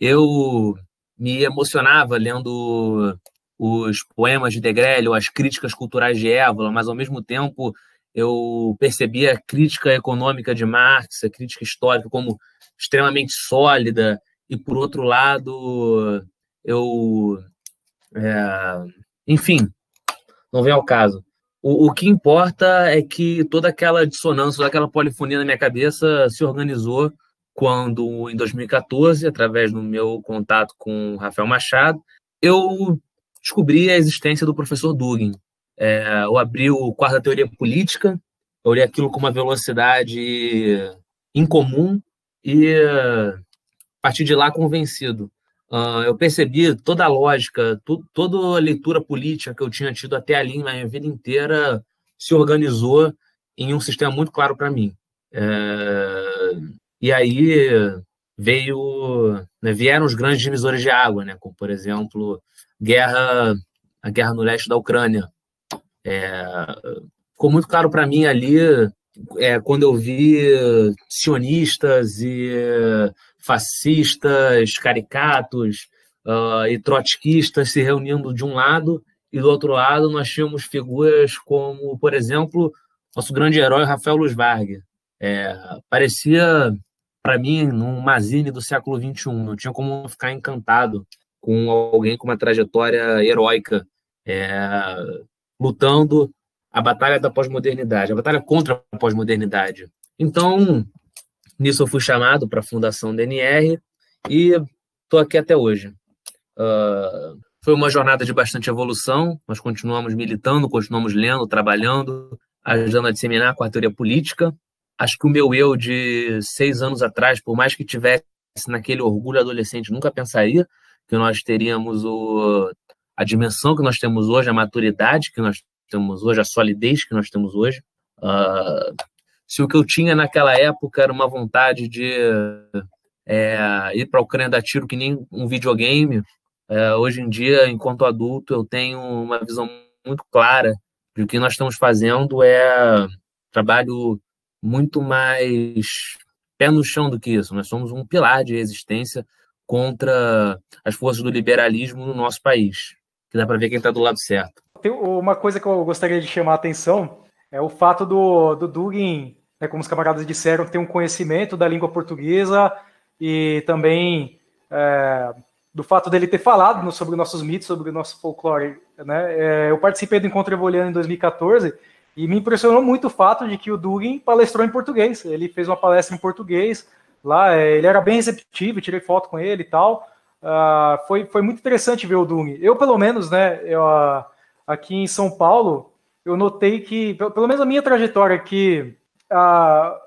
eu me emocionava lendo os poemas de Degrelle ou as críticas culturais de Évola, mas ao mesmo tempo eu percebia a crítica econômica de Marx, a crítica histórica como extremamente sólida, e por outro lado eu, é, enfim, não vem ao caso. O, o, que importa é que toda aquela dissonância, toda aquela polifonia na minha cabeça se organizou quando, em 2014, através do meu contato com Rafael Machado, eu descobri a existência do professor Dugin. É, eu abri o quarto teoria política, eu olhei aquilo com uma velocidade incomum e, a partir de lá, convencido. Uh, eu percebi toda a lógica, tu, toda a leitura política que eu tinha tido até ali na minha vida inteira se organizou em um sistema muito claro para mim. É, e aí veio, né, vieram os grandes divisores de água, né, como por exemplo guerra, a guerra no leste da Ucrânia. É, ficou muito claro para mim ali é, quando eu vi sionistas e fascistas, caricatos uh, e trotskistas se reunindo de um lado e do outro lado nós tínhamos figuras como, por exemplo, nosso grande herói Rafael Luz Vargas. É, parecia para mim num Mazine do século XXI, não tinha como ficar encantado com alguém com uma trajetória heróica, é, lutando a batalha da pós-modernidade, a batalha contra a pós-modernidade. Então, nisso eu fui chamado para a Fundação DNR e estou aqui até hoje. Uh, foi uma jornada de bastante evolução, nós continuamos militando, continuamos lendo, trabalhando, ajudando a disseminar a teoria política. Acho que o meu eu de seis anos atrás, por mais que tivesse naquele orgulho adolescente, nunca pensaria que nós teríamos o, a dimensão que nós temos hoje, a maturidade que nós temos hoje, a solidez que nós temos hoje. Uh, se o que eu tinha naquela época era uma vontade de é, ir para a Ucrânia dar tiro que nem um videogame, é, hoje em dia, enquanto adulto, eu tenho uma visão muito clara de que nós estamos fazendo é trabalho muito mais pé no chão do que isso. Nós somos um pilar de resistência contra as forças do liberalismo no nosso país, que dá para ver quem está do lado certo. Tem uma coisa que eu gostaria de chamar a atenção é o fato do, do Dugin, né, como os camaradas disseram, ter um conhecimento da língua portuguesa e também é, do fato dele ter falado sobre nossos mitos, sobre o nosso folclore. Né? É, eu participei do Encontro Evoliano em 2014 e me impressionou muito o fato de que o Dugin palestrou em português. Ele fez uma palestra em português lá, é, ele era bem receptivo, tirei foto com ele e tal. Uh, foi, foi muito interessante ver o Dugin. Eu, pelo menos, né, eu, aqui em São Paulo, eu notei que, pelo menos a minha trajetória aqui,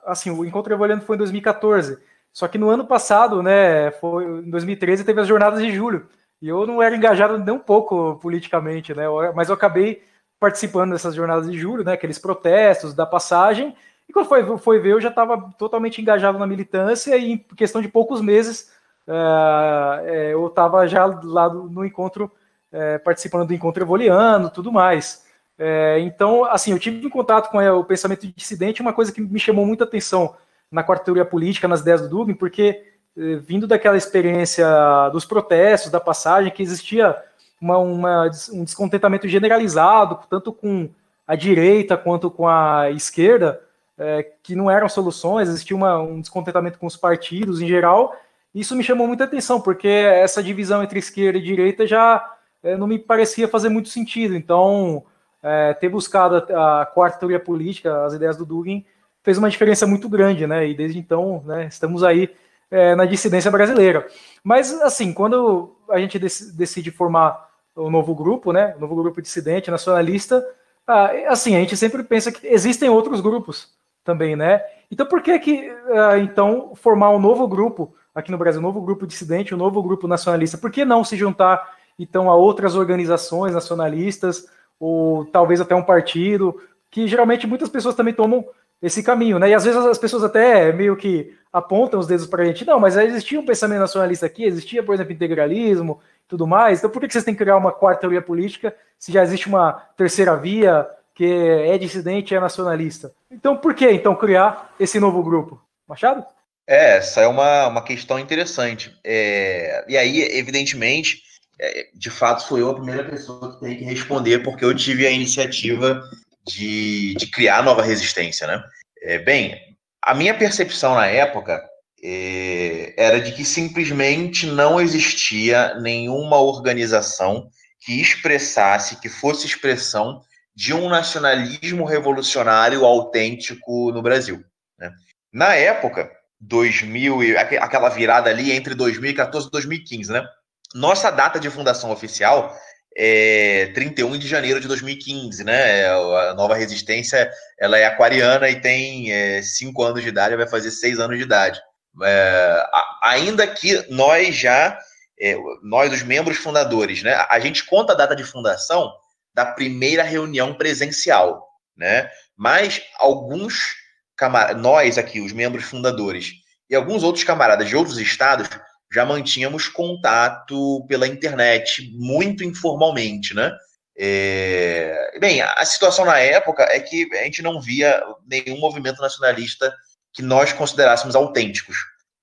assim, o Encontro Evoluindo foi em 2014, só que no ano passado, né, foi em 2013, teve as jornadas de julho, e eu não era engajado nem um pouco politicamente, né, mas eu acabei participando dessas jornadas de julho, né, aqueles protestos da passagem, e quando foi, foi ver, eu já estava totalmente engajado na militância, e em questão de poucos meses, uh, eu estava já lá no encontro é, participando do encontro evoliano, tudo mais. É, então, assim, eu tive em contato com é, o pensamento dissidente, uma coisa que me chamou muita atenção na quarta teoria política, nas ideias do Dugin, porque é, vindo daquela experiência dos protestos, da passagem, que existia uma, uma, um descontentamento generalizado, tanto com a direita quanto com a esquerda, é, que não eram soluções, existia uma, um descontentamento com os partidos em geral. Isso me chamou muita atenção, porque essa divisão entre esquerda e direita já é, não me parecia fazer muito sentido. Então, é, ter buscado a, a, quarta teoria política, as ideias do Dugin, fez uma diferença muito grande, né? E desde então, né, estamos aí é, na dissidência brasileira. Mas, assim, quando a gente dec decide formar o um novo grupo, né? O novo grupo dissidente, nacionalista, ah, assim, a gente sempre pensa que existem outros grupos também, né? Então, por que que, ah, então, formar um novo grupo aqui no Brasil, um novo grupo dissidente, um novo grupo nacionalista? Por que não se juntar então a outras organizações nacionalistas, ou talvez até um partido, que geralmente muitas pessoas também tomam esse caminho, né? E às vezes as pessoas até meio que apontam os dedos para a gente, não, mas existia um pensamento nacionalista aqui, existia, por exemplo, integralismo tudo mais, então por que vocês têm que criar uma quarta teoria política se já existe uma terceira via que é dissidente e é nacionalista? Então por que então criar esse novo grupo? Machado? É, essa é uma, uma questão interessante. É, e aí, evidentemente, de fato, sou eu a primeira pessoa que tem que responder, porque eu tive a iniciativa de, de criar nova resistência, né? É, bem, a minha percepção na época é, era de que simplesmente não existia nenhuma organização que expressasse, que fosse expressão de um nacionalismo revolucionário autêntico no Brasil. Né? Na época, 2000 aquela virada ali entre 2014 e 2015, né? Nossa data de fundação oficial é 31 de janeiro de 2015, né? A nova resistência ela é aquariana e tem 5 é, anos de idade, vai fazer 6 anos de idade. É, ainda que nós já, é, nós, os membros fundadores, né? A gente conta a data de fundação da primeira reunião presencial, né? Mas alguns nós aqui, os membros fundadores, e alguns outros camaradas de outros estados já mantínhamos contato pela internet, muito informalmente, né? É... Bem, a situação na época é que a gente não via nenhum movimento nacionalista que nós considerássemos autênticos.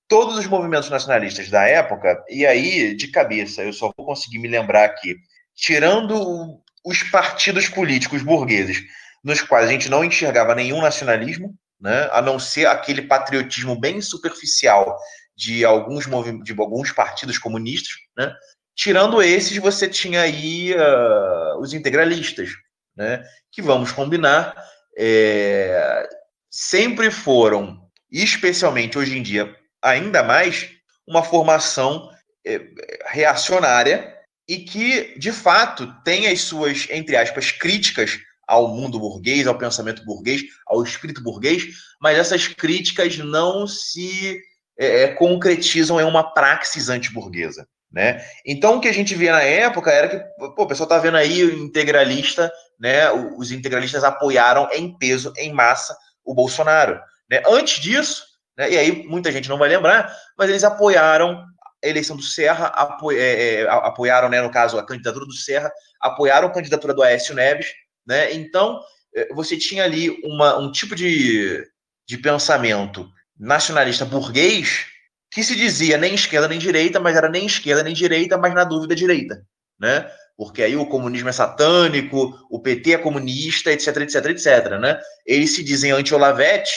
Todos os movimentos nacionalistas da época, e aí, de cabeça, eu só vou conseguir me lembrar aqui, tirando os partidos políticos burgueses, nos quais a gente não enxergava nenhum nacionalismo, né, a não ser aquele patriotismo bem superficial de alguns, de alguns partidos comunistas, né? Tirando esses, você tinha aí uh, os integralistas, né? Que vamos combinar, é, sempre foram, especialmente hoje em dia, ainda mais, uma formação é, reacionária e que, de fato, tem as suas, entre aspas, críticas ao mundo burguês, ao pensamento burguês, ao espírito burguês, mas essas críticas não se é, é, concretizam em uma praxis antiburguesa. Né? Então, o que a gente via na época era que pô, o pessoal está vendo aí o integralista, né? os integralistas apoiaram em peso, em massa, o Bolsonaro. Né? Antes disso, né? e aí muita gente não vai lembrar, mas eles apoiaram a eleição do Serra, apo, é, é, apoiaram, né, no caso, a candidatura do Serra, apoiaram a candidatura do Aécio Neves, né? Então, eh, você tinha ali uma, um tipo de, de pensamento nacionalista burguês que se dizia nem esquerda nem direita, mas era nem esquerda nem direita, mas na dúvida direita, né? Porque aí o comunismo é satânico, o PT é comunista, etc, etc, etc, né? Eles se dizem anti-Olavete,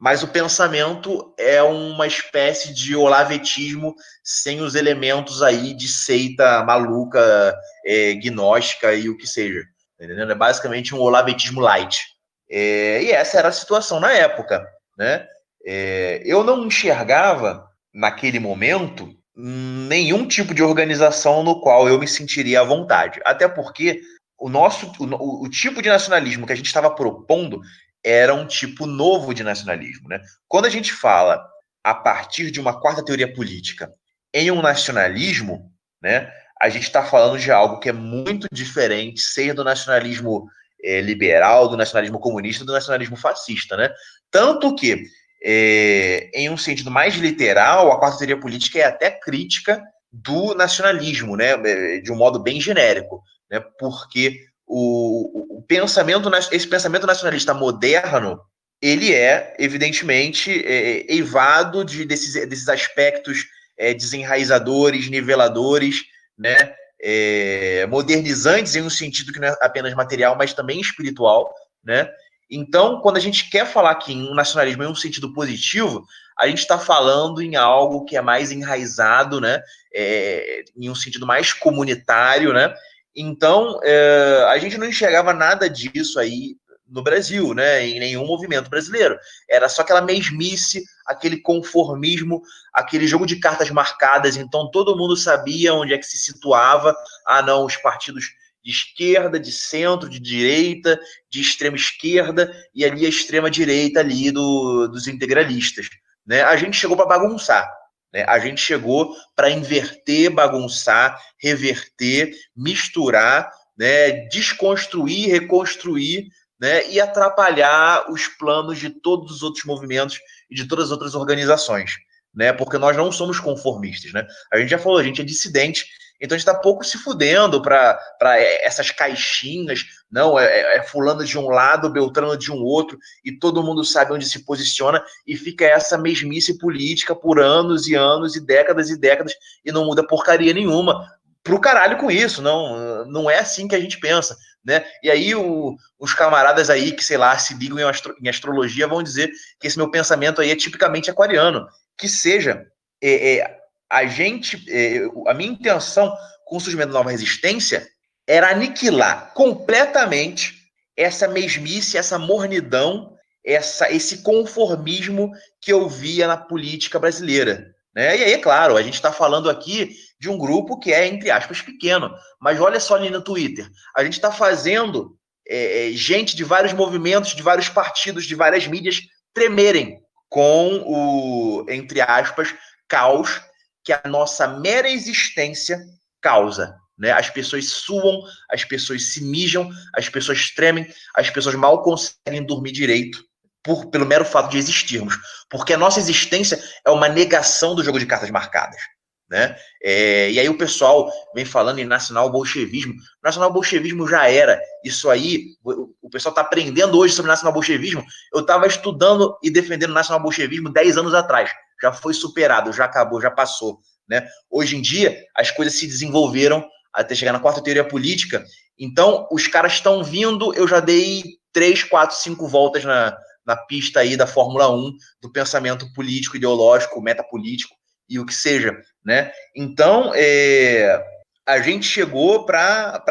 mas o pensamento é uma espécie de olavetismo sem os elementos aí de seita maluca, é, gnóstica e o que seja. Entendendo? É basicamente um olavetismo light. É, e essa era a situação na época. Né? É, eu não enxergava, naquele momento, nenhum tipo de organização no qual eu me sentiria à vontade. Até porque o nosso o, o tipo de nacionalismo que a gente estava propondo era um tipo novo de nacionalismo. Né? Quando a gente fala a partir de uma quarta teoria política em um nacionalismo, né, a gente está falando de algo que é muito diferente, seja do nacionalismo é, liberal, do nacionalismo comunista, do nacionalismo fascista, né? Tanto que, é, em um sentido mais literal, a quarta teoria política é até crítica do nacionalismo, né? É, de um modo bem genérico, né? Porque o, o pensamento, esse pensamento nacionalista moderno, ele é, evidentemente, é, eivado de, desses, desses aspectos é, desenraizadores, niveladores, né, é, modernizantes em um sentido que não é apenas material, mas também espiritual, né? Então, quando a gente quer falar que um nacionalismo em um sentido positivo, a gente está falando em algo que é mais enraizado, né? É, em um sentido mais comunitário, né? Então, é, a gente não enxergava nada disso aí no Brasil, né? Em nenhum movimento brasileiro. Era só aquela mesmice, aquele conformismo, aquele jogo de cartas marcadas. Então todo mundo sabia onde é que se situava. Ah, não, os partidos de esquerda, de centro, de direita, de extrema esquerda e ali a extrema direita ali do, dos integralistas. Né? A gente chegou para bagunçar. Né? A gente chegou para inverter, bagunçar, reverter, misturar, né? desconstruir, reconstruir né, e atrapalhar os planos de todos os outros movimentos e de todas as outras organizações, né? Porque nós não somos conformistas, né? A gente já falou, a gente é dissidente, então a gente está pouco se fudendo para essas caixinhas, não, é, é, é, fulano de um lado, Beltrano de um outro, e todo mundo sabe onde se posiciona, e fica essa mesmice política por anos e anos e décadas e décadas, e não muda porcaria nenhuma. Pro caralho com isso, não, não é assim que a gente pensa né? E aí o, os camaradas aí que, sei lá, se ligam em, astro, em, astrologia vão dizer que esse meu pensamento aí é tipicamente aquariano. Que seja, é, é, a gente, é, a minha intenção com o surgimento da nova resistência era aniquilar completamente essa mesmice, essa mornidão, essa, esse conformismo que eu via na política brasileira. Né? E aí, é claro, a gente está falando aqui de um grupo que é, entre aspas, pequeno. Mas olha só ali no Twitter. A gente está fazendo é, é, gente de vários movimentos, de vários partidos, de várias mídias tremerem com o, entre aspas, caos que a nossa mera existência causa. Né? As pessoas suam, as pessoas se mijam, as pessoas tremem, as pessoas mal conseguem dormir direito por, pelo mero fato de existirmos. Porque a nossa existência é uma negação do jogo de cartas marcadas. Né? É, e aí o pessoal vem falando em nacional bolchevismo. Nacional bolchevismo já era. Isso aí, o, o pessoal está aprendendo hoje sobre nacional bolchevismo. Eu estava estudando e defendendo nacional bolchevismo 10 anos atrás. Já foi superado, já acabou, já passou. Né? Hoje em dia, as coisas se desenvolveram até chegar na quarta teoria política. Então, os caras estão vindo. Eu já dei três, quatro, cinco voltas na, na pista aí da Fórmula 1, do pensamento político, ideológico, metapolítico e o que seja, né? Então, é, a gente chegou para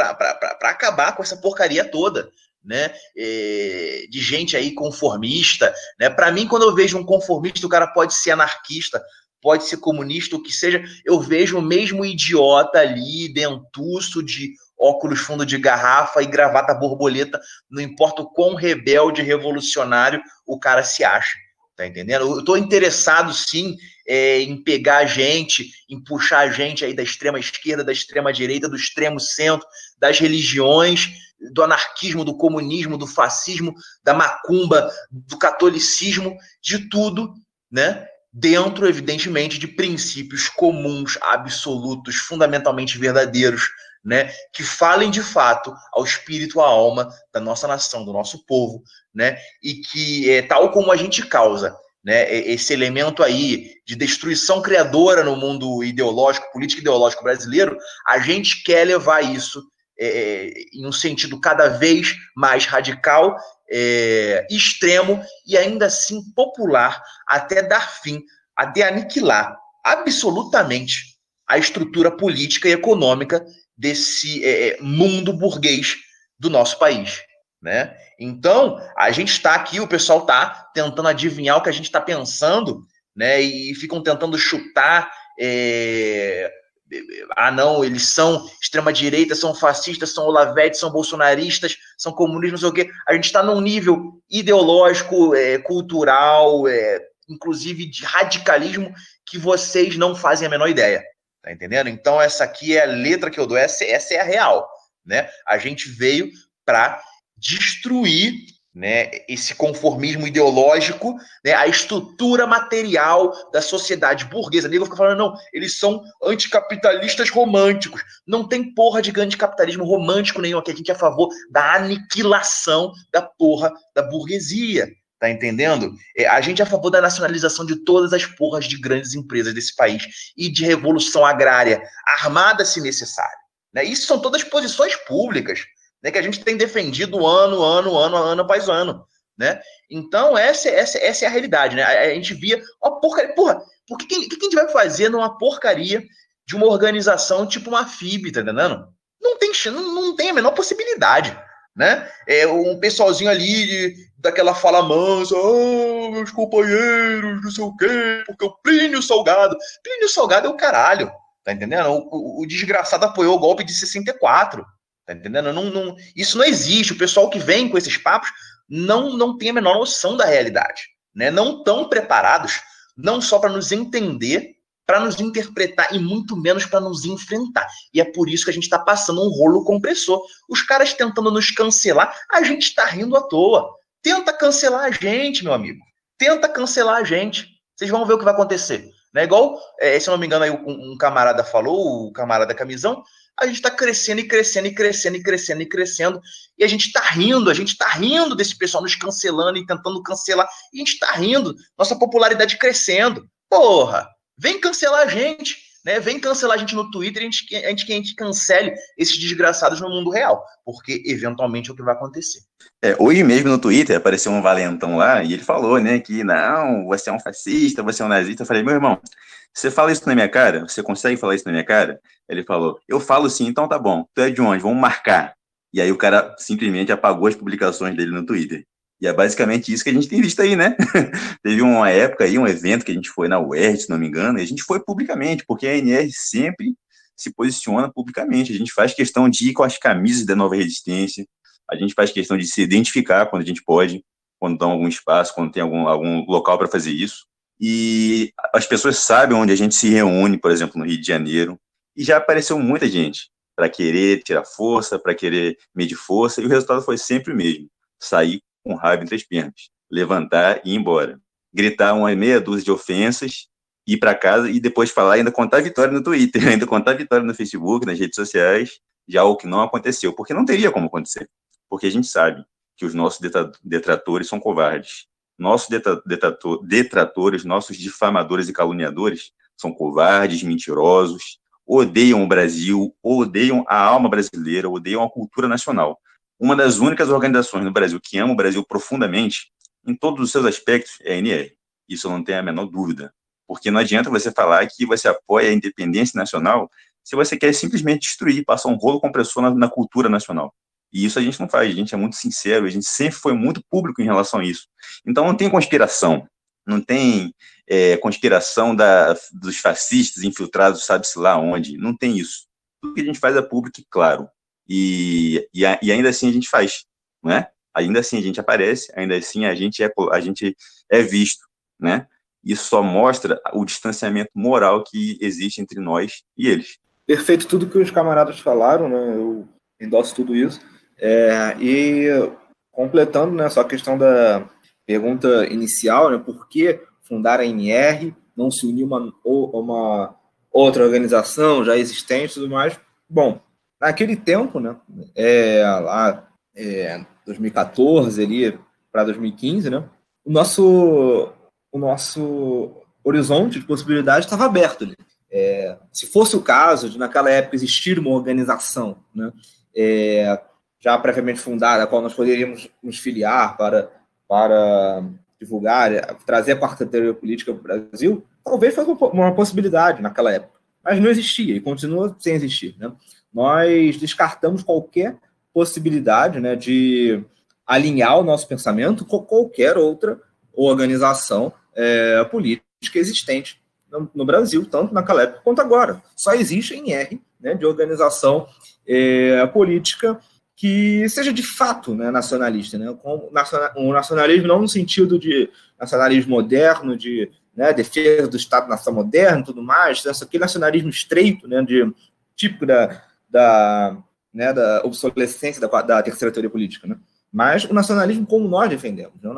acabar com essa porcaria toda, né? É, de gente aí conformista, né? Para mim, quando eu vejo um conformista, o cara pode ser anarquista, pode ser comunista, o que seja, eu vejo o mesmo idiota ali, dentuço de óculos fundo de garrafa e gravata borboleta, não importa o quão rebelde, revolucionário o cara se acha. Tá entendendo? Eu estou interessado, sim, é, em pegar a gente, em puxar a gente aí da extrema esquerda, da extrema direita, do extremo centro, das religiões, do anarquismo, do comunismo, do fascismo, da macumba, do catolicismo, de tudo, né? Dentro, evidentemente, de princípios comuns, absolutos, fundamentalmente verdadeiros, né, que falem de fato ao espírito, à alma da nossa nação, do nosso povo, né, e que, é, tal como a gente causa né, esse elemento aí de destruição criadora no mundo ideológico, político ideológico brasileiro, a gente quer levar isso é, é, em um sentido cada vez mais radical, é, extremo e ainda assim popular, até dar fim, até aniquilar absolutamente a estrutura política e econômica desse é, é, mundo burguês do nosso país. Né? Então, a gente está aqui, o pessoal está tentando adivinhar o que a gente está pensando, né? E ficam tentando chutar. É... Ah, não, eles são extrema-direita, são fascistas, são olavetes, são bolsonaristas, são comunistas, não sei o quê. A gente está num nível ideológico, é, cultural, é, inclusive de radicalismo, que vocês não fazem a menor ideia. Tá entendendo? Então, essa aqui é a letra que eu dou, essa, essa é a real. Né? A gente veio para destruir né, esse conformismo ideológico, né, a estrutura material da sociedade burguesa. Nego fica falando, não, eles são anticapitalistas românticos. Não tem porra de anticapitalismo romântico nenhum aqui. A gente é a favor da aniquilação da porra da burguesia. Tá entendendo? É, a gente é a favor da nacionalização de todas as porras de grandes empresas desse país e de revolução agrária armada se necessário. Né? Isso são todas posições públicas né, que a gente tem defendido ano, ano, ano, ano após ano. Né? Então, essa, essa, essa é a realidade. Né? A, a gente via, ó, porcaria, porra, por que, que, que a gente vai fazer numa porcaria de uma organização tipo uma FIB, tá entendendo? Não tem, não, não tem a menor possibilidade né? É um pessoalzinho ali de, daquela fala mansa, oh, meus companheiros, não sei o quê, porque o Plínio Salgado. Plínio Salgado é o caralho, tá entendendo? O, o, o desgraçado apoiou o golpe de 64, tá entendendo? Não, não, isso não existe. O pessoal que vem com esses papos não, não tem a menor noção da realidade, né? Não estão preparados, não só para nos entender, para nos interpretar e muito menos para nos enfrentar. E é por isso que a gente está passando um rolo compressor. Os caras tentando nos cancelar, a gente está rindo à toa. Tenta cancelar a gente, meu amigo. Tenta cancelar a gente. Vocês vão ver o que vai acontecer. Não é igual, é, se eu não me engano, aí um, um camarada falou, o camarada camisão, a gente está crescendo e crescendo e crescendo e crescendo e crescendo. E a gente está rindo, a gente está rindo desse pessoal nos cancelando e tentando cancelar. E a gente está rindo, nossa popularidade crescendo. Porra, Vem cancelar a gente, né? Vem cancelar a gente no Twitter, a gente, a gente, a gente cancele esses desgraçados no mundo real, porque eventualmente é o que vai acontecer. É, hoje mesmo no Twitter apareceu um valentão lá e ele falou, né, que não, você é um fascista, você é um nazista. Eu falei, meu irmão, você fala isso na minha cara? Você consegue falar isso na minha cara? Ele falou, eu falo sim, então tá bom. Tu é de onde? Vamos marcar. E aí o cara simplesmente apagou as publicações dele no Twitter. E é basicamente isso que a gente tem visto aí, né? Teve uma época aí, um evento que a gente foi na UERJ, se não me engano, e a gente foi publicamente, porque a NR sempre se posiciona publicamente. A gente faz questão de ir com as camisas da nova resistência, a gente faz questão de se identificar quando a gente pode, quando dá algum espaço, quando tem algum, algum local para fazer isso. E as pessoas sabem onde a gente se reúne, por exemplo, no Rio de Janeiro, e já apareceu muita gente para querer tirar força, para querer medir força, e o resultado foi sempre o mesmo: sair com raiva entre as pernas, levantar e ir embora. Gritar uma meia dúzia de ofensas, ir para casa e depois falar, ainda contar vitória no Twitter, ainda contar vitória no Facebook, nas redes sociais, de algo que não aconteceu, porque não teria como acontecer. Porque a gente sabe que os nossos detratores são covardes. Nossos detratores, nossos difamadores e caluniadores são covardes, mentirosos, odeiam o Brasil, odeiam a alma brasileira, odeiam a cultura nacional. Uma das únicas organizações no Brasil que ama o Brasil profundamente, em todos os seus aspectos, é a NR. Isso eu não tenho a menor dúvida. Porque não adianta você falar que você apoia a independência nacional se você quer simplesmente destruir, passar um rolo compressor na, na cultura nacional. E isso a gente não faz, a gente é muito sincero, a gente sempre foi muito público em relação a isso. Então não tem conspiração, não tem é, conspiração da, dos fascistas infiltrados, sabe-se lá onde, não tem isso. Tudo que a gente faz é público e claro. E, e, e, ainda assim a gente faz, né? Ainda assim a gente aparece, ainda assim a gente é, a gente é visto, né? Isso só mostra o distanciamento moral que existe entre nós e eles. Perfeito tudo que os camaradas falaram, né? Eu endosso tudo isso. É, e completando né, só a questão da pergunta inicial, né, por que fundar a NR, não se unir uma, uma outra organização já existente e tudo mais? Bom, naquele tempo, né, é, lá é, 2014 ali para 2015, né, o nosso, o nosso horizonte de possibilidades estava aberto ali. É, se fosse o caso de naquela época existir uma organização, né, é, já previamente fundada, a qual nós poderíamos nos filiar para, para divulgar, trazer a quarta teoria política para o Brasil, talvez fosse uma possibilidade naquela época. Mas não existia e continua sem existir. Né? Nós descartamos qualquer possibilidade né, de alinhar o nosso pensamento com qualquer outra organização é, política existente no, no, Brasil, tanto naquela época quanto agora. Só existe em R né, de organização é, política que seja de fato né, nacionalista, né, com um nacionalismo não no sentido de nacionalismo moderno, de né, defesa do Estado-nação moderno, tudo mais, né, aquele nacionalismo estreito, né, de típico da, da, né, da obsolescência da, da terceira teoria política, né, mas o nacionalismo como nós defendemos, né,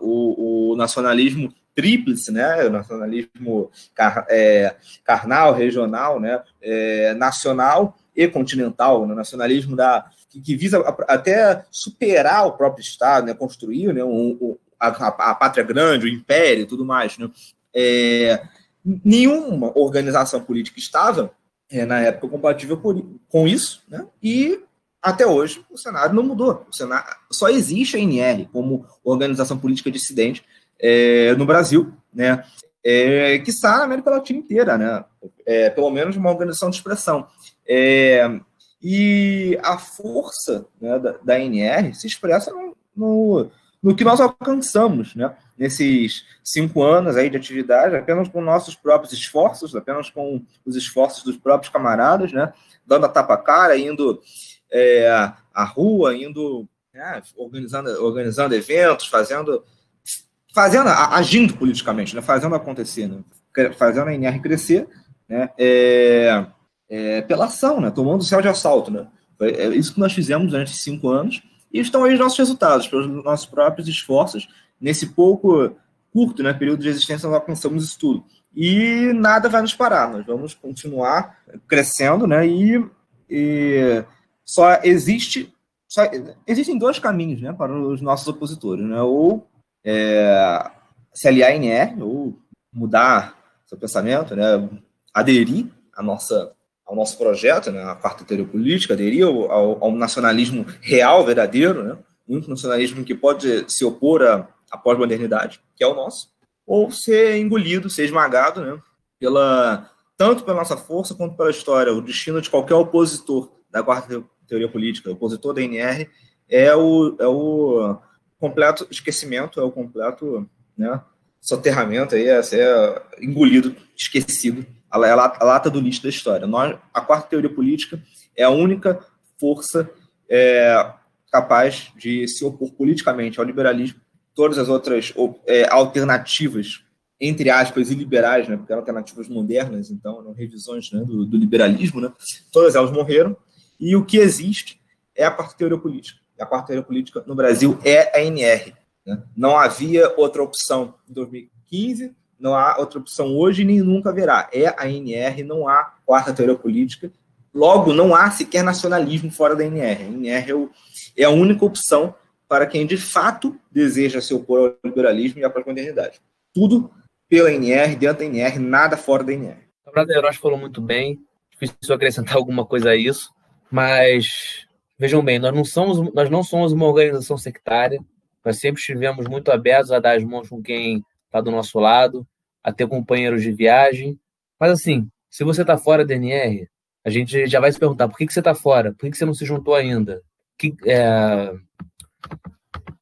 o, o nacionalismo tríplice, né, o nacionalismo car, é, carnal, regional, né, é, nacional e continental, o né, nacionalismo da que, que visa até superar o próprio Estado, né, construir né, um, um, a, a, pátria grande, o império e tudo mais. Né? É, nenhuma organização política estava, é, na época, compatível por, com isso, né? e até hoje o cenário não mudou. O cenário, só existe a NR como organização política dissidente é, no Brasil, né? É, que está na América Latina inteira, né? É, pelo menos uma organização de expressão. É, e a força né, da, da, NR se expressa no, no, no, que nós alcançamos né, nesses cinco anos aí de atividade, apenas com nossos próprios esforços, apenas com os esforços dos próprios camaradas, né, dando a tapa-cara, indo é, à rua, indo né, organizando, organizando eventos, fazendo, fazendo agindo politicamente, né, fazendo acontecer, né, fazendo a NR crescer. Né, é, é, pela ação, né? tomando o céu de assalto. Né? É isso que nós fizemos durante cinco anos e estão aí os nossos resultados, pelos nossos próprios esforços. Nesse pouco curto né, período de existência, nós alcançamos isso tudo. E nada vai nos parar, nós vamos continuar crescendo, né? E, e só existe. Só, existem dois caminhos né, para os nossos opositores, né? Ou é, se aliar em NR, ou mudar seu pensamento, né? Aderir à nossa ao nosso projeto, né, a quarta teoria política, aderir ao, ao, ao, nacionalismo real, verdadeiro, né, nacionalismo que pode se opor à, à pós-modernidade, que é o nosso, ou ser engolido, ser esmagado, né, pela, tanto pela nossa força quanto pela história. O destino de qualquer opositor da quarta teoria política, opositor da NR, é o, é o completo esquecimento, é o completo né, soterramento, aí, é, é engolido, esquecido, a, a, lata do lixo da história. Nós, a quarta teoria política é a única força é, capaz de se opor politicamente ao liberalismo. Todas as outras é, alternativas, entre aspas, iliberais, né, porque eram alternativas modernas, então eram revisões né, do, do liberalismo, né, todas elas morreram. E o que existe é a quarta teoria política. E a quarta teoria política no Brasil é a NR. Né? Não havia outra opção em 2015, não há outra opção hoje nem nunca haverá. É a NR, não há quarta teoria política. Logo, não há sequer nacionalismo fora da NR. A NR é, é a única opção para quem de fato deseja se opor ao liberalismo e à pós-modernidade. Tudo pela NR, dentro da NR, nada fora da NR. O Brasileiros falou muito bem, difícil acrescentar alguma coisa a isso, mas vejam bem, nós não somos, nós não somos uma organização sectária, nós sempre estivemos muito abertos a dar as mãos com quem está do nosso lado, a ter companheiros de viagem. Mas assim, se você está fora da NR, a gente já vai se perguntar por que, que você está fora, por que, que você não se juntou ainda? Que, é...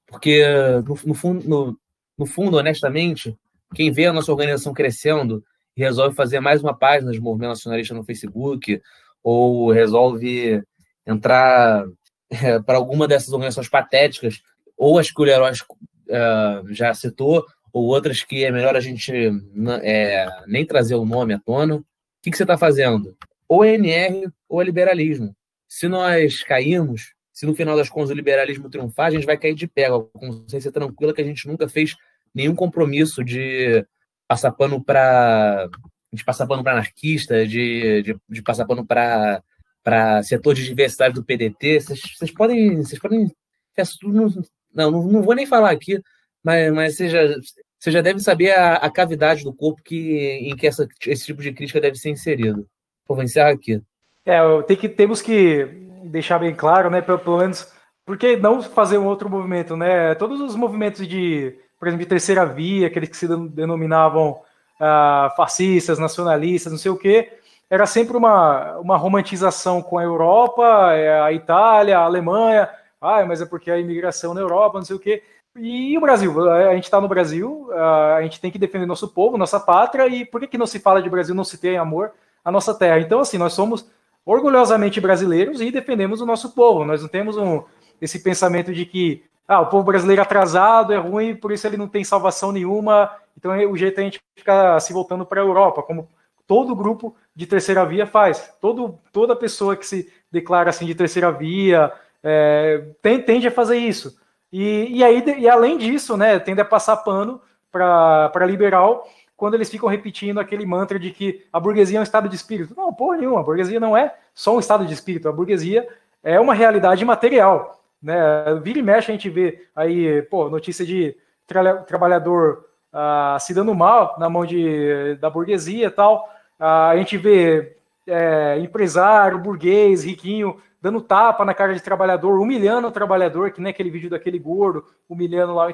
Porque, no, no, fundo, no, no fundo, honestamente, quem vê a nossa organização crescendo e resolve fazer mais uma página de movimento nacionalista no Facebook, ou resolve entrar é, para alguma dessas organizações patéticas, ou as que o Leroy uh, já citou, ou outras que é melhor a gente é, nem trazer o nome à tona. O que, que você está fazendo? Ou é NR ou é liberalismo. Se nós cairmos, se no final das contas o liberalismo triunfar, a gente vai cair de pé, com consciência tranquila que a gente nunca fez nenhum compromisso de passar pano para de passar pano para anarquista, de, de, de, passar pano para para setor de diversidade do PDT. Vocês podem, vocês podem não, não, não vou nem falar aqui, mas, mas você, já, você já deve saber a, a cavidade do corpo que, em que essa, esse tipo de crítica deve ser inserido. vou encerrar aqui. É, tem que, temos que deixar bem claro, né, pelo, pelo menos, por que não fazer um outro movimento, né? Todos os movimentos de, por exemplo, de terceira via, aqueles que se denominavam ah, fascistas, nacionalistas, não sei o quê, era sempre uma, uma romantização com a Europa, é, a Itália, a Alemanha, ah, mas é porque a imigração na Europa, não sei o quê. E o Brasil? A gente está no Brasil, a gente tem que defender nosso povo, nossa pátria, e por que, que não se fala de Brasil, não se tem amor à nossa terra? Então, assim, nós somos orgulhosamente brasileiros e defendemos o nosso povo. Nós não temos um, esse pensamento de que ah, o povo brasileiro atrasado é ruim, por isso ele não tem salvação nenhuma, então o jeito é a gente ficar se voltando para a Europa, como todo grupo de terceira via faz. Todo, toda pessoa que se declara assim de terceira via é, tem, tende a fazer isso. E, e aí, e além disso, né, tende a passar pano para liberal quando eles ficam repetindo aquele mantra de que a burguesia é um estado de espírito. Não, porra nenhuma, a burguesia não é só um estado de espírito, a burguesia é uma realidade material. Né? Vira e mexe a gente vê aí, pô, notícia de tra trabalhador ah, se dando mal na mão de, da burguesia e tal. Ah, a gente vê é, empresário, burguês, riquinho, dando tapa na cara de trabalhador, humilhando o trabalhador, que nem aquele vídeo daquele gordo, humilhando lá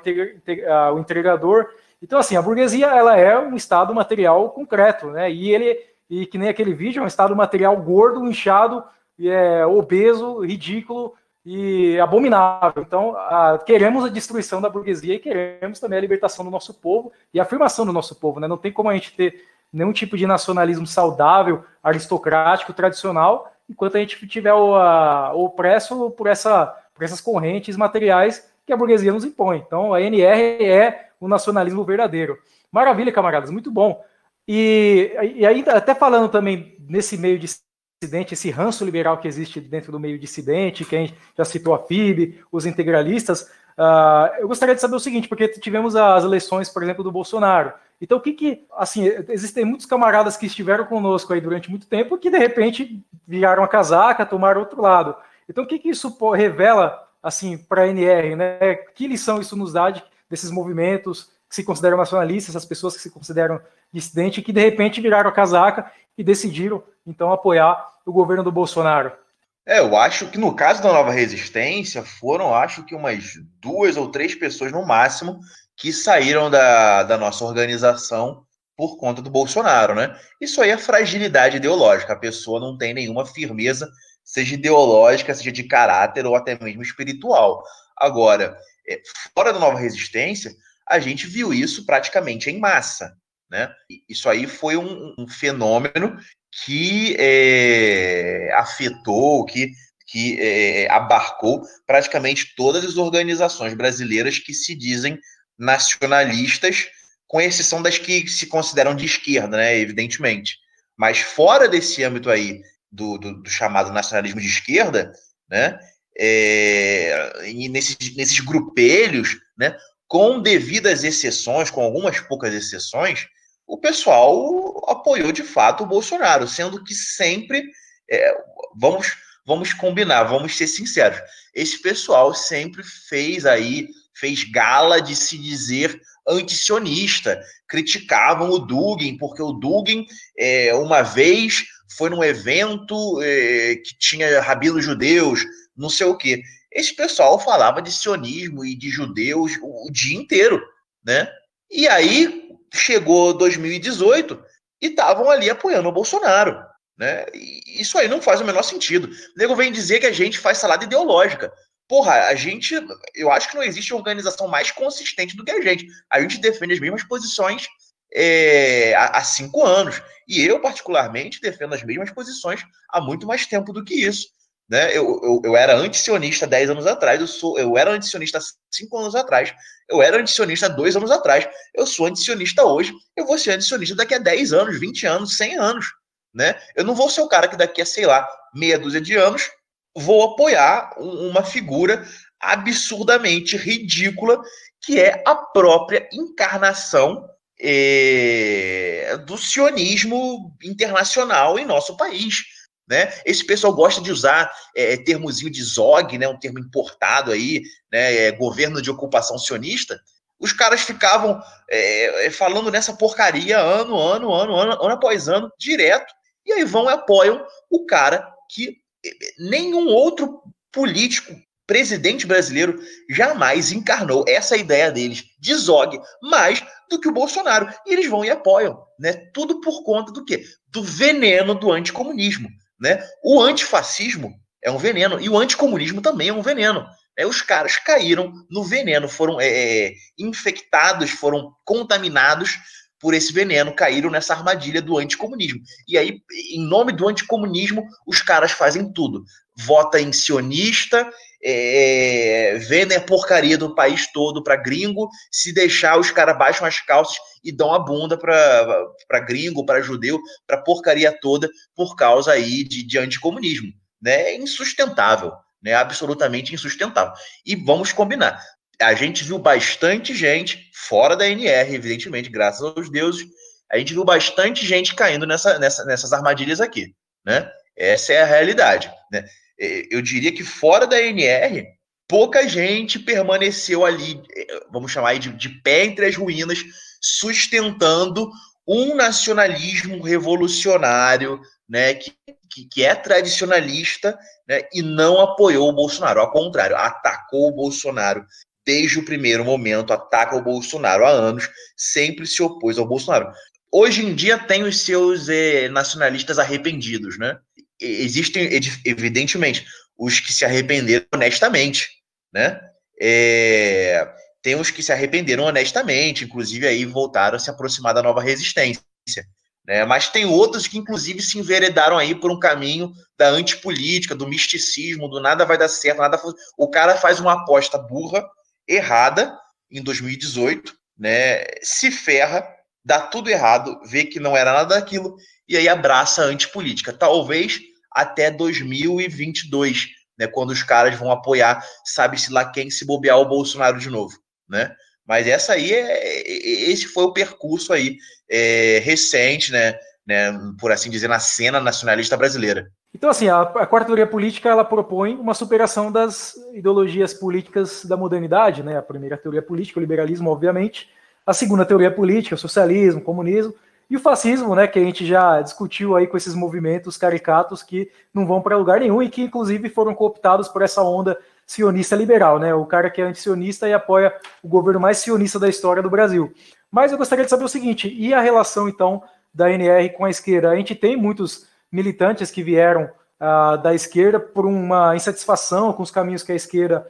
o, entregador. Então, assim, a burguesia ela é um estado material concreto, né? E ele, e que nem aquele vídeo, é um estado material gordo, inchado, é, obeso, ridículo e abominável. Então, a, queremos a destruição da burguesia e queremos também a libertação do nosso povo e a afirmação do nosso povo, né? Não tem como a gente ter nenhum tipo de nacionalismo saudável, aristocrático, tradicional, enquanto a gente tiver o, o opresso por, essa, por essas correntes materiais que a burguesia nos impõe. Então, a NR é o nacionalismo verdadeiro. Maravilha, camaradas, muito bom. E, e ainda, até falando também nesse meio dissidente, esse ranço liberal que existe dentro do meio dissidente, que a gente já citou a FIB, os integralistas, uh, eu gostaria de saber o seguinte, porque tivemos as eleições, por exemplo, do Bolsonaro. Então, o que que, assim, existem muitos camaradas que estiveram conosco aí durante muito tempo que, de repente, viraram a casaca, tomaram outro lado. Então, o que que isso revela, assim, para a NR, né? Que lição isso nos dá de, desses movimentos que se consideram nacionalistas, essas pessoas que se consideram dissidentes, que, de repente, viraram a casaca e decidiram, então, apoiar o governo do Bolsonaro? É, eu acho que no caso da Nova Resistência foram, acho que umas duas ou três pessoas no máximo que saíram da, da nossa organização por conta do Bolsonaro, né? Isso aí é fragilidade ideológica. A pessoa não tem nenhuma firmeza seja ideológica, seja de caráter ou até mesmo espiritual. Agora, é, fora da nova resistência, a gente viu isso praticamente em massa. Né? Isso aí foi um, um fenômeno que é, afetou, que, que é, abarcou praticamente todas as organizações brasileiras que se dizem nacionalistas, com exceção das que se consideram de esquerda, né, evidentemente. Mas fora desse âmbito aí do, do, do chamado nacionalismo de esquerda, né, é, e nesses, nesses grupelhos, né, com devidas exceções, com algumas poucas exceções, o pessoal apoiou de fato o Bolsonaro, sendo que sempre, é, vamos, vamos combinar, vamos ser sinceros, esse pessoal sempre fez aí, fez gala de se dizer antisionista, criticavam o Dugin, porque o Dugin, é, uma vez, foi num evento é, que tinha rabinos judeus, não sei o quê. Esse pessoal falava de sionismo e de judeus o, o dia inteiro, né? E aí chegou 2018 e estavam ali apoiando o Bolsonaro. Né? E isso aí não faz o menor sentido. O nego vem dizer que a gente faz salada ideológica. Porra, a gente. Eu acho que não existe organização mais consistente do que a gente. A gente defende as mesmas posições é, há, há cinco anos. E eu, particularmente, defendo as mesmas posições há muito mais tempo do que isso. Né? Eu, eu, eu era antisionista 10 anos atrás, eu, sou, eu era antisionista 5 anos atrás, eu era antisionista 2 anos atrás, eu sou antisionista hoje, eu vou ser antisionista daqui a 10 anos, 20 anos, 100 anos. Né? Eu não vou ser o cara que daqui a, sei lá, meia dúzia de anos vou apoiar uma figura absurdamente ridícula que é a própria encarnação é, do sionismo internacional em nosso país. Né? Esse pessoal gosta de usar é, termozinho de ZOG, né, um termo importado aí, né, é, governo de ocupação sionista. Os caras ficavam é, é falando nessa porcaria ano, ano, ano, ano, ano após ano, direto, e aí vão e apoiam o cara que é, nenhum outro político, presidente brasileiro, jamais encarnou essa ideia deles de ZOG mais do que o Bolsonaro. E eles vão e apoiam, né? Tudo por conta do quê? Do veneno do anticomunismo. Né? O antifascismo é um veneno e o anticomunismo também é um veneno. É, os caras caíram no veneno, foram é, é, infectados, foram contaminados por esse veneno, caíram nessa armadilha do anticomunismo. E aí, em nome do anticomunismo, os caras fazem tudo. Vota em sionista, é, vendem a porcaria do país todo para gringo, se deixar, os caras baixam as calças e dão a bunda para gringo, para judeu, para porcaria toda, por causa aí de, de anticomunismo. Né? É insustentável, né? absolutamente insustentável. E vamos combinar, a gente viu bastante gente, fora da NR, evidentemente, graças aos deuses, a gente viu bastante gente caindo nessa, nessa, nessas armadilhas aqui. Né? Essa é a realidade. Né? Eu diria que fora da NR, pouca gente permaneceu ali, vamos chamar de, de pé entre as ruínas, sustentando um nacionalismo revolucionário, né, que, que, que é tradicionalista, né, e não apoiou o Bolsonaro. Ao contrário, atacou o Bolsonaro desde o primeiro momento, ataca o Bolsonaro há anos, sempre se opôs ao Bolsonaro. Hoje em dia tem os seus eh, nacionalistas arrependidos, né? Existem, evidentemente, os que se arrependeram honestamente, né? É, tem os que se arrependeram honestamente, inclusive aí voltaram a se aproximar da nova resistência. Né? Mas tem outros que, inclusive, se enveredaram aí por um caminho da antipolítica, do misticismo, do nada vai dar certo, nada. O cara faz uma aposta burra, errada, em 2018, né? Se ferra, dá tudo errado, vê que não era nada daquilo, e aí abraça a antipolítica. Talvez até 2022, né? Quando os caras vão apoiar, sabe-se lá quem se bobear o Bolsonaro de novo né? Mas essa aí é, é, esse foi o percurso aí é, recente, né, né, por assim dizer, na cena nacionalista brasileira. Então, assim, a, a, quarta teoria política ela propõe uma superação das ideologias políticas da modernidade, né? A primeira teoria política, o liberalismo, obviamente. A segunda teoria política, o socialismo, o comunismo. E o fascismo, né, que a gente já discutiu aí com esses movimentos caricatos que não vão para lugar nenhum e que, inclusive, foram cooptados por essa onda sionista liberal, né? O cara que é antisionista e apoia o governo mais sionista da história do Brasil. Mas eu gostaria de saber o seguinte: e a relação, então, da NR com a esquerda? A gente tem muitos militantes que vieram uh, da esquerda por uma insatisfação com os caminhos que a esquerda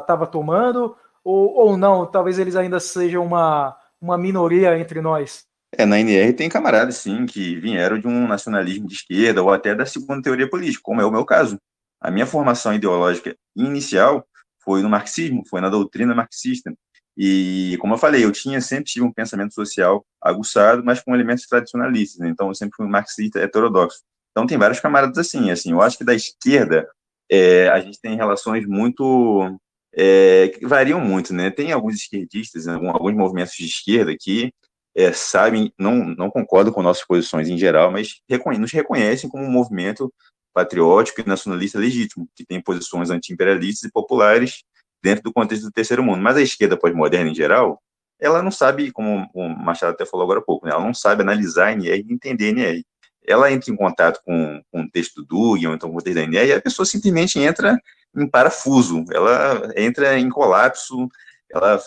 estava uh, tomando, ou, ou não? Talvez eles ainda sejam uma, uma minoria entre nós. É, na NR tem camaradas, sim, que vieram de um nacionalismo de esquerda ou até da segunda teoria política, como é o meu caso. A minha formação ideológica inicial foi no marxismo, foi na doutrina marxista. E, como eu falei, eu tinha sempre tive um pensamento social aguçado, mas com elementos tradicionalistas. Né? Então, eu sempre fui um marxista heterodoxo. Então, tem vários camaradas assim. Assim, eu acho que da esquerda é, a gente tem relações muito é, que variam muito, né? Tem alguns esquerdistas, alguns movimentos de esquerda que é, sabem, não, não concordam com nossas posições em geral, mas reconhe nos reconhecem como um movimento patriótico e nacionalista legítimo, que tem posições anti-imperialistas e populares dentro do contexto do terceiro mundo. Mas a esquerda pós-moderna, em geral, ela não sabe, como o Machado até falou agora há pouco, né, ela não sabe analisar NR e entender NR. Ela entra em contato com, com o texto do Dugin, ou então com o texto da NR, e a pessoa simplesmente entra em parafuso, ela entra em colapso, ela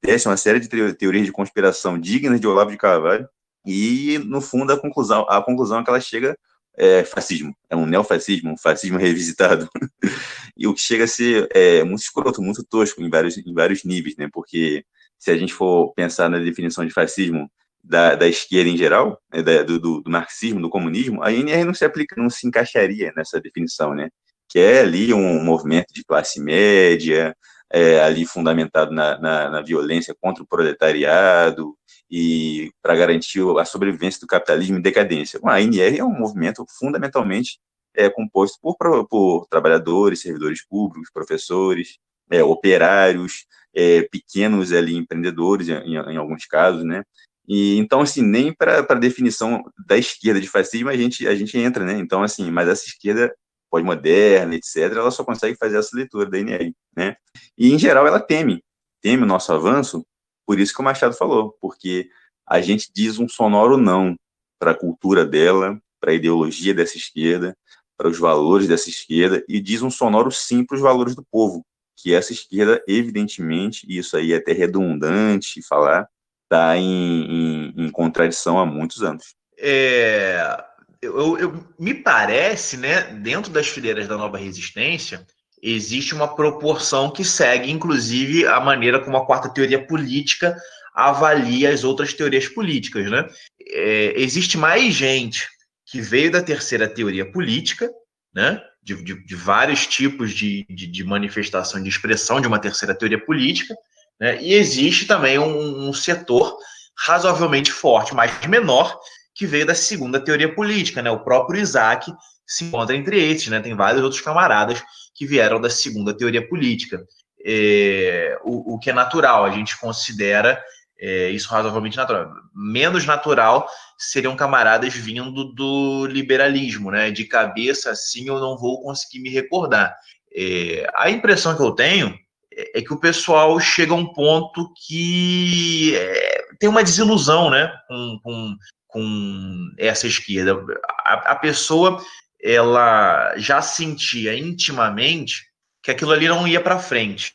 testa uma série de teorias de conspiração dignas de Olavo de Carvalho, e, no fundo, a conclusão, a conclusão é que ela chega é fascismo, é um neofascismo, um fascismo revisitado, e o que chega a ser é, muito escroto, muito tosco em vários, em vários níveis, né, porque se a gente for pensar na definição de fascismo da, da esquerda em geral, né, da, do, do, marxismo, do comunismo, a INR não se aplica, não se encaixaria nessa definição, né, que é ali um movimento de classe média, é, ali fundamentado na, na, na, violência contra o proletariado e para garantir a sobrevivência do capitalismo em decadência. A ANR é um movimento fundamentalmente é, composto por, por trabalhadores, servidores públicos, professores, é, operários, é, pequenos ali empreendedores em, em, alguns casos, né? E então assim nem para a definição da esquerda de fascismo a gente a gente entra, né? Então assim, mas essa esquerda pós-moderna, etc., ela só consegue fazer essa leitura da NR, né? E, em geral, ela teme, teme o nosso avanço, por isso que o Machado falou, porque a gente diz um sonoro não para a cultura dela, para a ideologia dessa esquerda, para os valores dessa esquerda, e diz um sonoro sim para os valores do povo, que essa esquerda, evidentemente, e isso aí é até redundante falar, está em, em, em contradição há muitos anos. É, eu, eu, me parece, né, dentro das fileiras da nova resistência, existe uma proporção que segue, inclusive, a maneira como a quarta teoria política avalia as outras teorias políticas, né? É, existe mais gente que veio da terceira teoria política, né? De, de, de vários tipos de, de, de, manifestação, de expressão de uma terceira teoria política, né? E existe também um, um setor razoavelmente forte, mas menor, que veio da segunda teoria política, né? O próprio Isaac se encontra entre esses, né? Tem vários outros camaradas que vieram da segunda teoria política. É, o, o, que é natural, a gente considera é, isso razoavelmente natural. Menos natural seriam camaradas vindo do liberalismo, né? De cabeça, assim, eu não vou conseguir me recordar. É, a impressão que eu tenho é, é que o pessoal chega a um ponto que é, tem uma desilusão, né? Com, com, com essa esquerda. A, a pessoa ela já sentia intimamente que aquilo ali não ia para frente.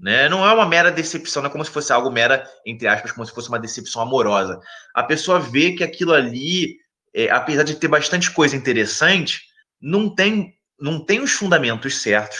Né? Não é uma mera decepção, não é como se fosse algo mera, entre aspas, como se fosse uma decepção amorosa. A pessoa vê que aquilo ali, é, apesar de ter bastante coisa interessante, não tem, não tem os fundamentos certos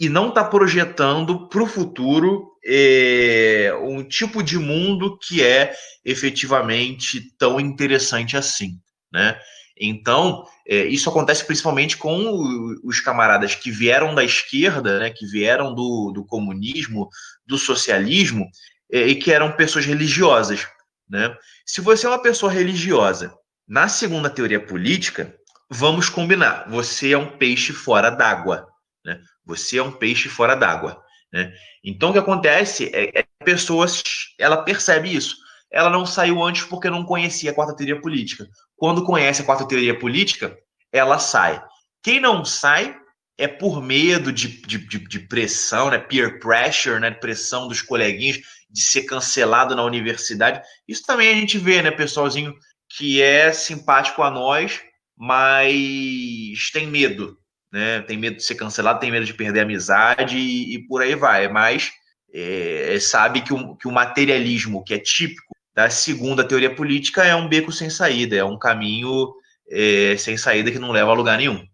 e não está projetando para o futuro é, um tipo de mundo que é efetivamente tão interessante assim, né? Então, é, isso acontece principalmente com os camaradas que vieram da esquerda, né, que vieram do, do comunismo, do socialismo, é, e que eram pessoas religiosas. Né? Se você é uma pessoa religiosa, na segunda teoria política, vamos combinar, você é um peixe fora d'água. Né? Você é um peixe fora d'água. Né? Então, o que acontece é, é que a pessoa ela percebe isso. Ela não saiu antes porque não conhecia a quarta teoria política. Quando conhece a quarta teoria política, ela sai. Quem não sai é por medo de, de, de, de pressão, né? peer pressure, né? pressão dos coleguinhas, de ser cancelado na universidade. Isso também a gente vê, né, pessoalzinho que é simpático a nós, mas tem medo né? Tem medo de ser cancelado, tem medo de perder a amizade e, e por aí vai. Mas é, é, sabe que o, que o materialismo, que é típico da segunda teoria política, é um beco sem saída, é um caminho é, sem saída que não leva a lugar nenhum.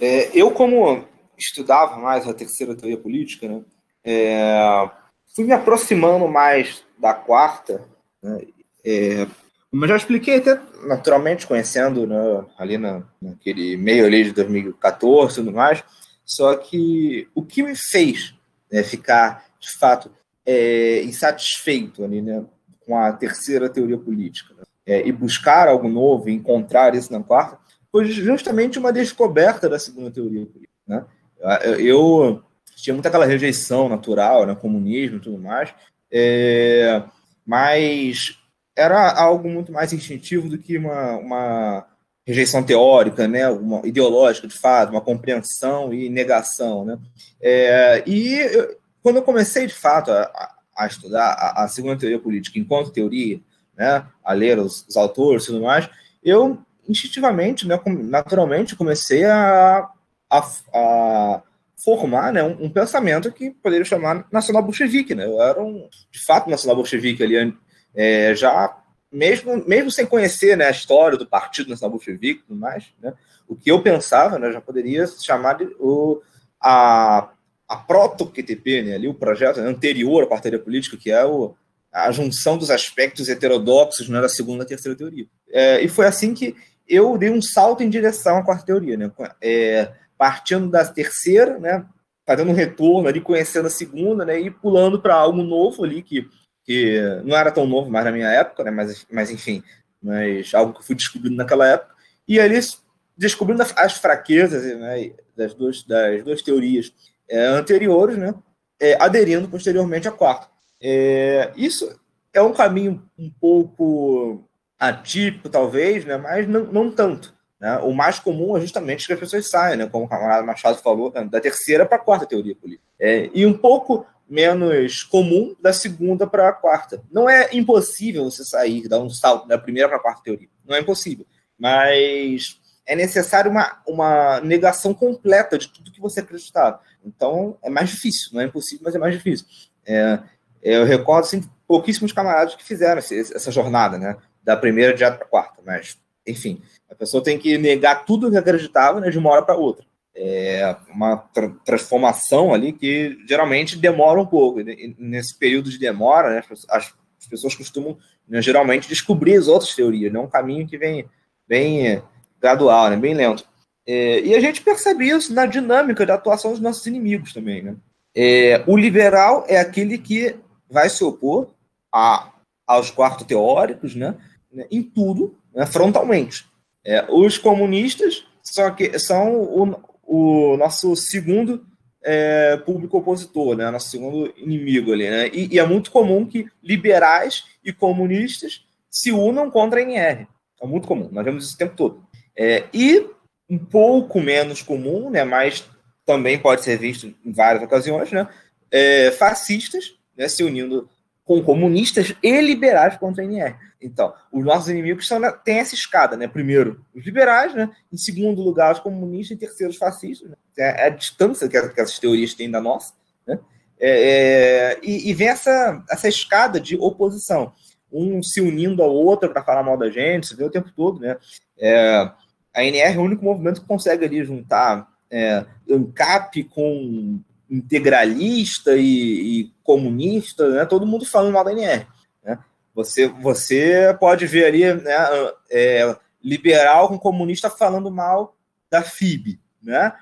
É, eu, como estudava mais a terceira teoria política, né, é, fui me aproximando mais da quarta, né, é, mas já expliquei até naturalmente, conhecendo né, ali na, naquele meio ali de 2014 e tudo mais, só que o que me fez né, ficar, de fato, é, insatisfeito ali, né, com a terceira teoria política né, é, e buscar algo novo, encontrar isso na quarta, foi justamente uma descoberta da segunda teoria política. Né? Eu tinha muita aquela rejeição natural, né, comunismo e tudo mais, é, mas era algo muito mais instintivo do que uma, uma rejeição teórica, né, uma ideológica de fato, uma compreensão e negação, né. É, e eu, quando eu comecei de fato a, a estudar a, a, segunda teoria política enquanto teoria, né, a ler os, os autores e tudo mais, eu instintivamente, né, naturalmente comecei a, a, a formar né, um, um, pensamento que poderia chamar nacional bolchevique, né. Eu era um, de fato nacional bolchevique ali é, já mesmo, mesmo sem conhecer né, a história do Partido Nacional Bolchevique e tudo mais, né, o que eu pensava né, já poderia se chamar de o, a, a proto-QTP, né, ali, o projeto anterior à parceria política, que é o, a junção dos aspectos heterodoxos né, da segunda e terceira teoria. É, e foi assim que eu dei um salto em direção à quarta teoria, né, é, partindo da terceira, né, fazendo um retorno ali, conhecendo a segunda, né, e pulando para algo novo ali que que não era tão novo mais na minha época, né? Mas, mas enfim, mas algo que eu fui descobrindo naquela época. E ali descobrindo as fraquezas né, das, duas, das duas teorias é, anteriores, né? É, aderindo posteriormente à quarta. É, isso é um caminho um pouco atípico, talvez, né? Mas não, não tanto. Né? O mais comum é justamente que as pessoas saiam, né? como o camarada Machado falou, da terceira para a quarta teoria política. É, e um pouco menos comum da segunda para a quarta. Não é impossível você sair, dar um salto da primeira para a quarta teoria. Não é impossível. Mas é necessário uma, uma negação completa de tudo que você acreditava. Então, é mais difícil. Não é impossível, mas é mais difícil. É, eu recordo assim, pouquíssimos camaradas que fizeram essa jornada, né? Da primeira direto para a quarta. Mas, enfim, a pessoa tem que negar tudo que acreditava né, de uma hora para outra é uma tra transformação ali que geralmente demora um pouco. E nesse período de demora, né, as, as, pessoas costumam né, geralmente descobrir as outras teorias, né, um caminho que vem bem gradual, né, bem lento. É, e a gente percebe isso na dinâmica da atuação dos nossos inimigos também. Né? É, o liberal é aquele que vai se opor a, aos quartos teóricos né, em tudo, né, frontalmente. É, os comunistas são, que, são o, o nosso segundo é, público opositor, né? Nosso segundo inimigo ali, né? E, e, é muito comum que liberais e comunistas se unam contra a NR. É muito comum, nós vemos isso o tempo todo. É, e um pouco menos comum, né? Mas também pode ser visto em várias ocasiões, né? É, fascistas né, se unindo com comunistas e liberais contra a NR. Então, os nossos inimigos são, têm essa escada, né? Primeiro, os liberais, né? Em segundo lugar, os comunistas, e terceiro, os fascistas. Né? É, é a distância que, essas teorias têm da nossa, né? É, é, e, e, vem essa, essa escada de oposição, um se unindo ao outro para falar mal da gente, você vê o tempo todo, né? É, a NR é o único movimento que consegue ali juntar é, ANCAP com integralista e, e comunista, né? Todo mundo falando mal da NR. Você, você pode ver ali né, é, liberal com comunista falando mal da FIB, né?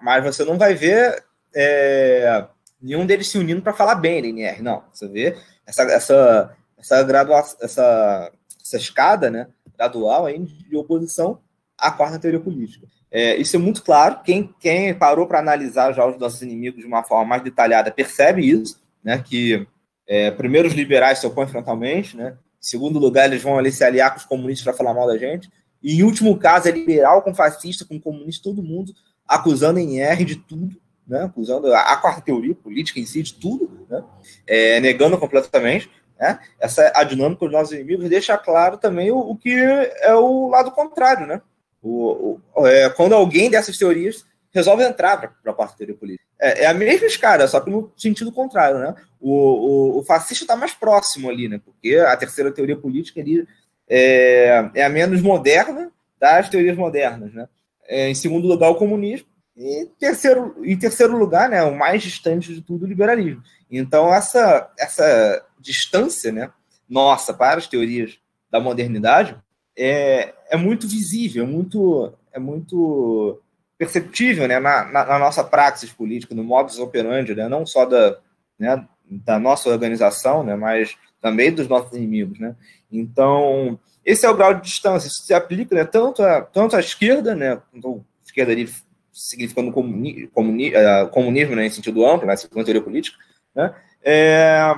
Mas você não vai ver é, nenhum deles se unindo para falar bem da NR, não. Você vê essa, essa, essa graduação, essa, essa escada né, gradual aí de oposição à quarta teoria política. É, isso é muito claro. Quem, quem parou para analisar já os nossos inimigos de uma forma mais detalhada percebe isso, né? Que é, primeiro, os liberais se opõem frontalmente, né? Em segundo lugar, eles vão ali se aliar com os comunistas para falar mal da gente. E em último caso, é liberal com fascista, com comunista, todo mundo acusando a NR de tudo, né? Acusando a, a quarta teoria política em si de tudo, né? É, negando completamente. Né? Essa é a dinâmica dos nossos inimigos deixa claro também o, o que é o lado contrário, né? O, o é, quando alguém dessas teorias resolve entrar para a quarta teoria política. É, é, a mesma escada, só que no sentido contrário, né? O, o, o fascista está mais próximo ali, né? Porque a terceira teoria política ali é, é a menos moderna, das teorias modernas. Né? É, em segundo lugar, o comunismo. E terceiro, em terceiro lugar, né, o mais distante de tudo, o liberalismo. Então, essa, essa distância né, nossa para as teorias da modernidade é, é muito visível, é muito, é muito perceptível né, na, na, na nossa praxis política, no modus operandi, né, não só da, né, da nossa organização, né, mas também dos nossos inimigos. Né? Então, esse é o grau de distância, isso se aplica né, tanto, a, tanto à esquerda, né, então, esquerda ali significando comuni, comuni, uh, comunismo né, em sentido amplo, né, segundo teoria política, né, é,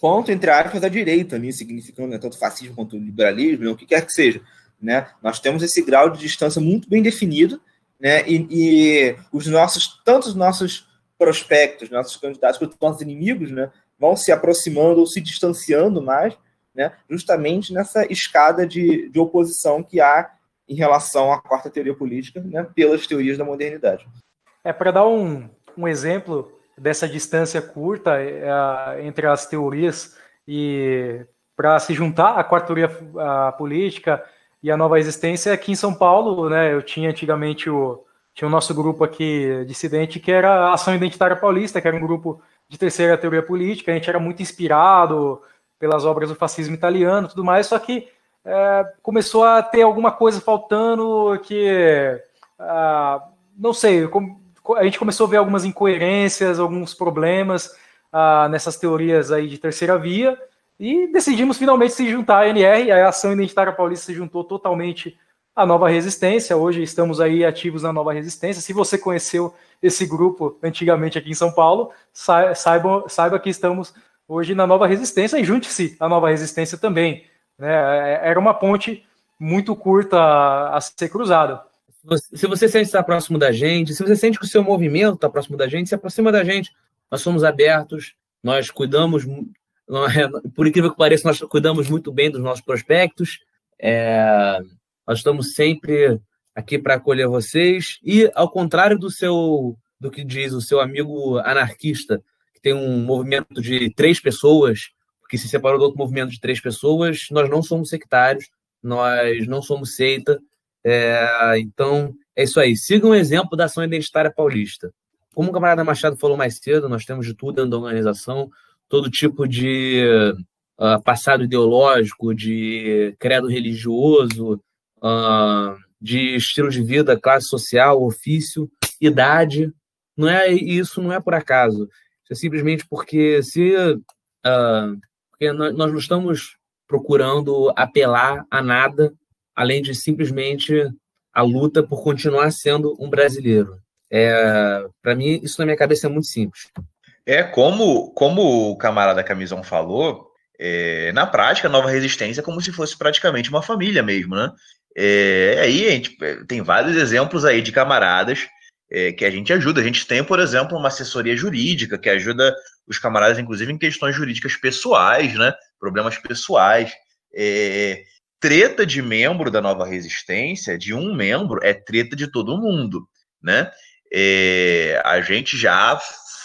quanto, entre aspas, a direita, né, significando né, tanto fascismo quanto liberalismo, né, o que quer que seja. Né, nós temos esse grau de distância muito bem definido, né, e, e os nossos, tanto os nossos prospectos, nossos candidatos, quanto os nossos inimigos, né, vão se aproximando ou se distanciando mais, né, justamente nessa escada de, de oposição que há em relação à quarta teoria política, né, pelas teorias da modernidade. É para dar um, um exemplo dessa distância curta é, entre as teorias e para se juntar à quarta teoria a política e a nova existência aqui em São Paulo, né? Eu tinha antigamente o tinha o nosso grupo aqui dissidente que era a Ação Identitária Paulista, que era um grupo de terceira teoria política. A gente era muito inspirado pelas obras do fascismo italiano, tudo mais. Só que é, começou a ter alguma coisa faltando que, ah, não sei, a gente começou a ver algumas incoerências, alguns problemas ah, nessas teorias aí de terceira via e decidimos finalmente se juntar à NR, a Ação Identitária Paulista se juntou totalmente à Nova Resistência, hoje estamos aí ativos na Nova Resistência, se você conheceu esse grupo antigamente aqui em São Paulo, saiba, saiba que estamos hoje na Nova Resistência e junte-se à Nova Resistência também. Né? É, era uma ponte muito curta a ser cruzada. Se você sente estar próximo da gente, se você sente que o seu movimento está próximo da gente, se aproxima da gente. Nós somos abertos, nós cuidamos, por incrível que pareça, nós cuidamos muito bem dos nossos prospectos. É, nós estamos sempre aqui para acolher vocês. E, ao contrário do seu do que diz o seu amigo anarquista, que tem um movimento de três pessoas, que se separou do outro movimento de três pessoas, nós não somos sectários, nós não somos seita. É, então, é isso aí. Sigam o exemplo da ação identitária paulista. Como o camarada Machado falou mais cedo, nós temos de tudo dentro da organização, todo tipo de uh, passado ideológico, de credo religioso, uh, de estilo de vida, classe social, ofício, idade. Não é isso, não é por acaso. Isso é simplesmente porque se uh, porque nós, nós não estamos procurando apelar a nada além de simplesmente a luta por continuar sendo um brasileiro. É, para mim, isso na minha cabeça é muito simples. É como, como o camarada Camisão falou, é, na prática, a nova resistência é como se fosse praticamente uma família mesmo, né? É, aí a gente é, tem vários exemplos aí de camaradas é, que a gente ajuda. A gente tem, por exemplo, uma assessoria jurídica que ajuda os camaradas, inclusive, em questões jurídicas pessoais, né? Problemas pessoais. É, treta de membro da nova resistência, de um membro, é treta de todo mundo, né? É, a gente já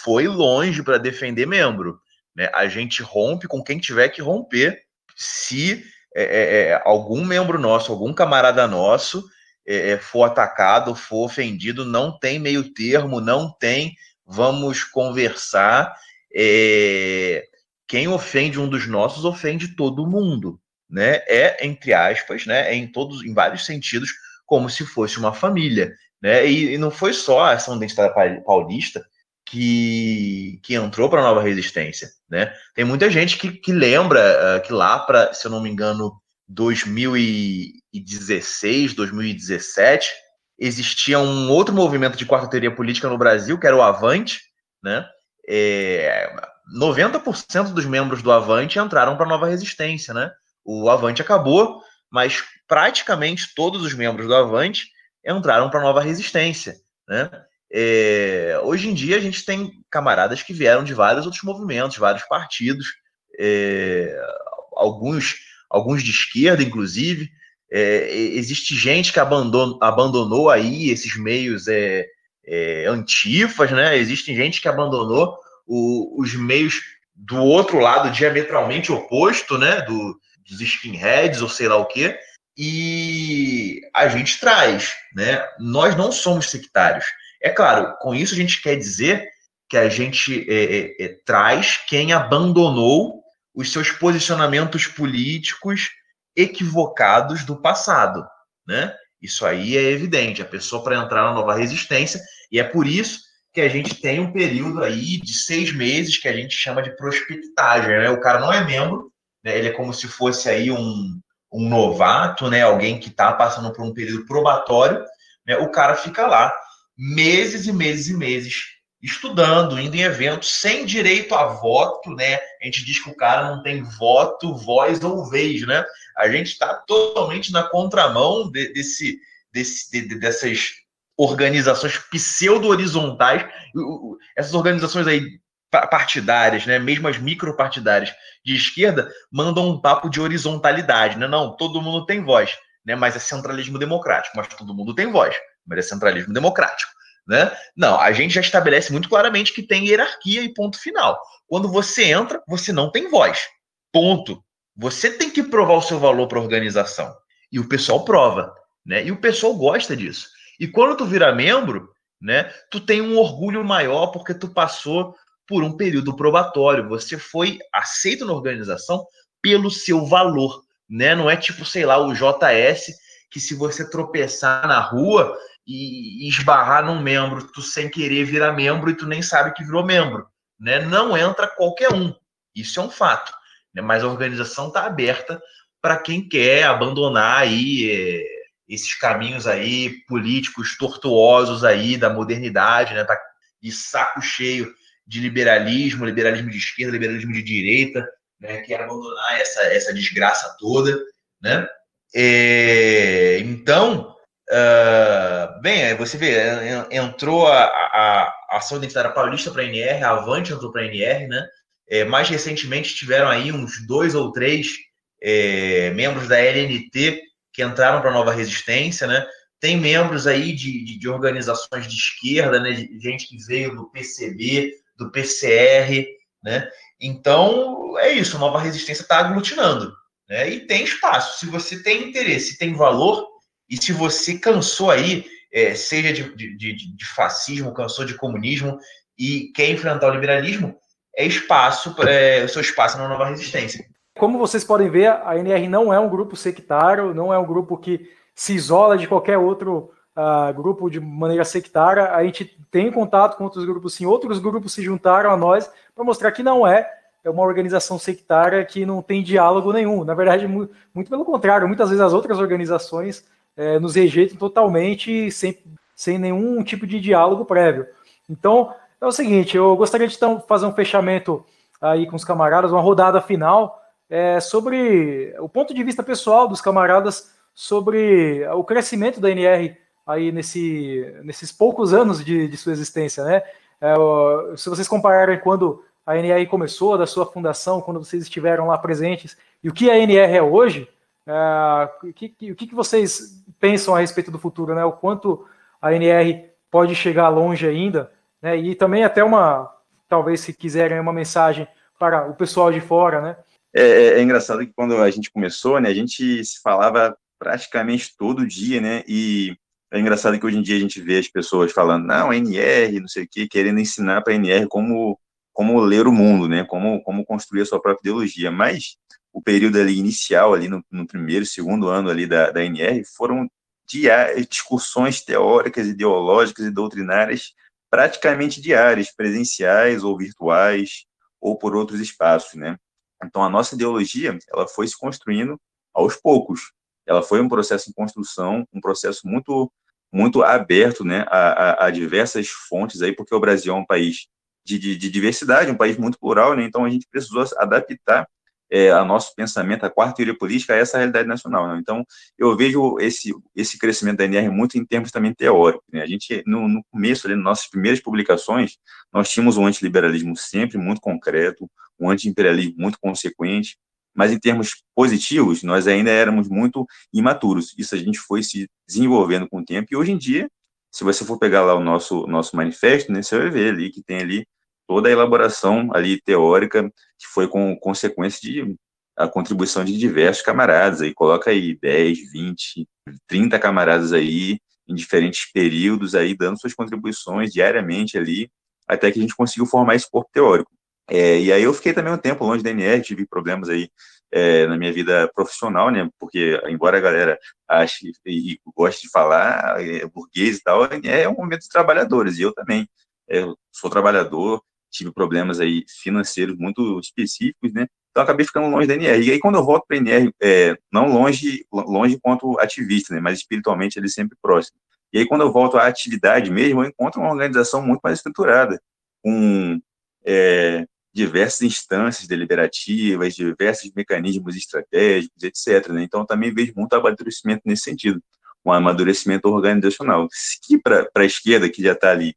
foi longe para defender membro, né? A gente rompe com quem tiver que romper. Se é, é, é algum membro nosso, algum camarada nosso é, é, for atacado, for ofendido, não tem meio termo, não tem. Vamos conversar é, quem ofende um dos nossos ofende todo mundo, né? É entre aspas, né? Em todos, em vários sentidos, como se fosse uma família, né? E, e não foi só a ação identitária paulista que, que entrou para a nova resistência, né? Tem muita gente que, que lembra uh, que lá para, se eu não me engano, 2016, 2017, existia um outro movimento de quarta teoria política no Brasil, que era o Avante, né? é, 90% dos membros do Avante entraram para a Nova Resistência, né? O Avante acabou, mas praticamente todos os membros do Avante entraram para a Nova Resistência, né? É, hoje em dia a gente tem camaradas que vieram de vários outros movimentos, vários partidos, é, alguns, alguns de esquerda, inclusive. É, existe gente que abandonou, abandonou aí esses meios é, é, antifas, né? Existe gente que abandonou o, os meios do outro lado diametralmente oposto, né? Do, dos skinheads ou sei lá o quê. e a gente traz, né? Nós não somos sectários. É claro, com isso a gente quer dizer que a gente é, é, é, traz quem abandonou os seus posicionamentos políticos equivocados do passado, né? Isso aí é evidente. A pessoa para entrar na nova resistência e é por isso que a gente tem um período aí de seis meses que a gente chama de prospectagem, né? O cara não é membro, né? ele é como se fosse aí um, um novato, né? Alguém que está passando por um período probatório, né? O cara fica lá meses e meses e meses estudando, indo em eventos, sem direito a voto, né? A gente diz que o cara não tem voto, voz ou vez, né? A gente está totalmente na contramão de, desse, desse, de, dessas organizações pseudo-horizontais, essas organizações aí partidárias, né, mesmo as micropartidárias de esquerda, mandam um papo de horizontalidade, né? Não, todo mundo tem voz, né? Mas é centralismo democrático, mas todo mundo tem voz, mas é centralismo democrático, né? Não, a gente já estabelece muito claramente que tem hierarquia e ponto final. Quando você entra, você não tem voz. Ponto. Você tem que provar o seu valor para a organização. E o pessoal prova, né? E o pessoal gosta disso. E quando tu vira membro, né, tu tem um orgulho maior porque tu passou por um período probatório. Você foi aceito na organização pelo seu valor, né? Não é tipo, sei lá, o JS que se você tropeçar na rua e esbarrar num membro, tu sem querer virar membro e tu nem sabe que virou membro, né? Não entra qualquer um. Isso é um fato, né? Mas a organização está aberta para quem quer abandonar aí é, esses caminhos aí políticos tortuosos aí da modernidade, né? Tá de saco cheio de liberalismo, liberalismo de esquerda, liberalismo de direita, né, quer abandonar essa, essa desgraça toda, né? É, então, uh, bem, você vê, entrou a, a, a ação identitária paulista para a NR, a Avante entrou para a NR, né? É, mais recentemente tiveram aí uns dois ou três é, membros da LNT que entraram para a Nova Resistência, né? Tem membros aí de, de, de organizações de esquerda, né? Gente que veio do PCB, do PCR, né? Então, é isso, a nova resistência está aglutinando, né? E tem espaço. Se você tem interesse, tem valor, e se você cansou aí, é, seja de, de, de, de fascismo, cansou de comunismo e quer enfrentar o liberalismo, é espaço, é, o seu espaço na nova resistência. Como vocês podem ver, a NR não é um grupo sectário, não é um grupo que se isola de qualquer outro uh, grupo de maneira sectária, a gente tem contato com outros grupos sim, outros grupos se juntaram a nós para mostrar que não é, é uma organização sectária que não tem diálogo nenhum. Na verdade, muito pelo contrário, muitas vezes as outras organizações é, nos rejeitam totalmente sem, sem nenhum tipo de diálogo prévio. Então, é o seguinte, eu gostaria de então, fazer um fechamento aí com os camaradas, uma rodada final é, sobre o ponto de vista pessoal dos camaradas sobre o crescimento da NR aí nesse, nesses poucos anos de, de sua existência, né? É, se vocês compararem quando a NR começou, da sua fundação, quando vocês estiveram lá presentes, e o que a NR é hoje, é, o, que, o que vocês pensam a respeito do futuro, né? O quanto a NR pode chegar longe ainda, né? E também até uma, talvez se quiserem, uma mensagem para o pessoal de fora, né? É, é, é engraçado que quando a gente começou, né, a gente se falava praticamente todo dia, né? E é engraçado que hoje em dia a gente vê as pessoas falando, não, NR, não sei o quê, querendo ensinar para NR como, como ler o mundo, né? Como, como construir a sua própria ideologia. Mas o período ali inicial, ali no, no primeiro, segundo ano ali da, da NR, foram diárias, discussões teóricas, ideológicas e doutrinárias praticamente diárias, presenciais ou virtuais, ou por outros espaços, né? Então, a nossa ideologia, ela foi se construindo aos poucos. Ela foi um processo em construção, um processo muito muito aberto né, a, a, a, diversas fontes aí, porque o Brasil é um país de, de, de diversidade, um país muito plural, né, então a gente precisou adaptar é, a nosso pensamento, a quarta teoria política a essa realidade nacional. Né? Então, eu vejo esse, esse crescimento da NR muito em termos também teóricos. Né? A gente, no, no começo, ali, nas nossas primeiras publicações, nós tínhamos um antiliberalismo sempre muito concreto, um anti-imperialismo muito consequente, mas em termos positivos, nós ainda éramos muito imaturos. Isso a gente foi se desenvolvendo com o tempo, e hoje em dia, se você for pegar lá o nosso, nosso manifesto, né, você vai ver ali que tem ali toda a elaboração ali teórica, que foi com consequência de a contribuição de diversos camaradas, aí coloca aí 10, 20, 30 camaradas aí, em diferentes períodos aí, dando suas contribuições diariamente ali, até que a gente conseguiu formar esse corpo teórico. É, e aí eu fiquei também um tempo longe da NR, tive problemas aí é, na minha vida profissional, né? Porque, embora a galera ache e goste de falar, é, burguês e tal, é um momento de trabalhadores, e eu também é, sou trabalhador, tive problemas aí financeiros muito específicos, né? Então acabei ficando longe da NR. E aí quando eu volto para a NR, é, não longe, longe quanto ativista, né? Mas espiritualmente ele sempre próximo. E aí quando eu volto à atividade mesmo, eu encontro uma organização muito mais estruturada, com é, diversas instâncias deliberativas, diversos mecanismos estratégicos, etc. Né? Então, também vejo muito amadurecimento nesse sentido, um amadurecimento organizacional, que para a esquerda, que já está ali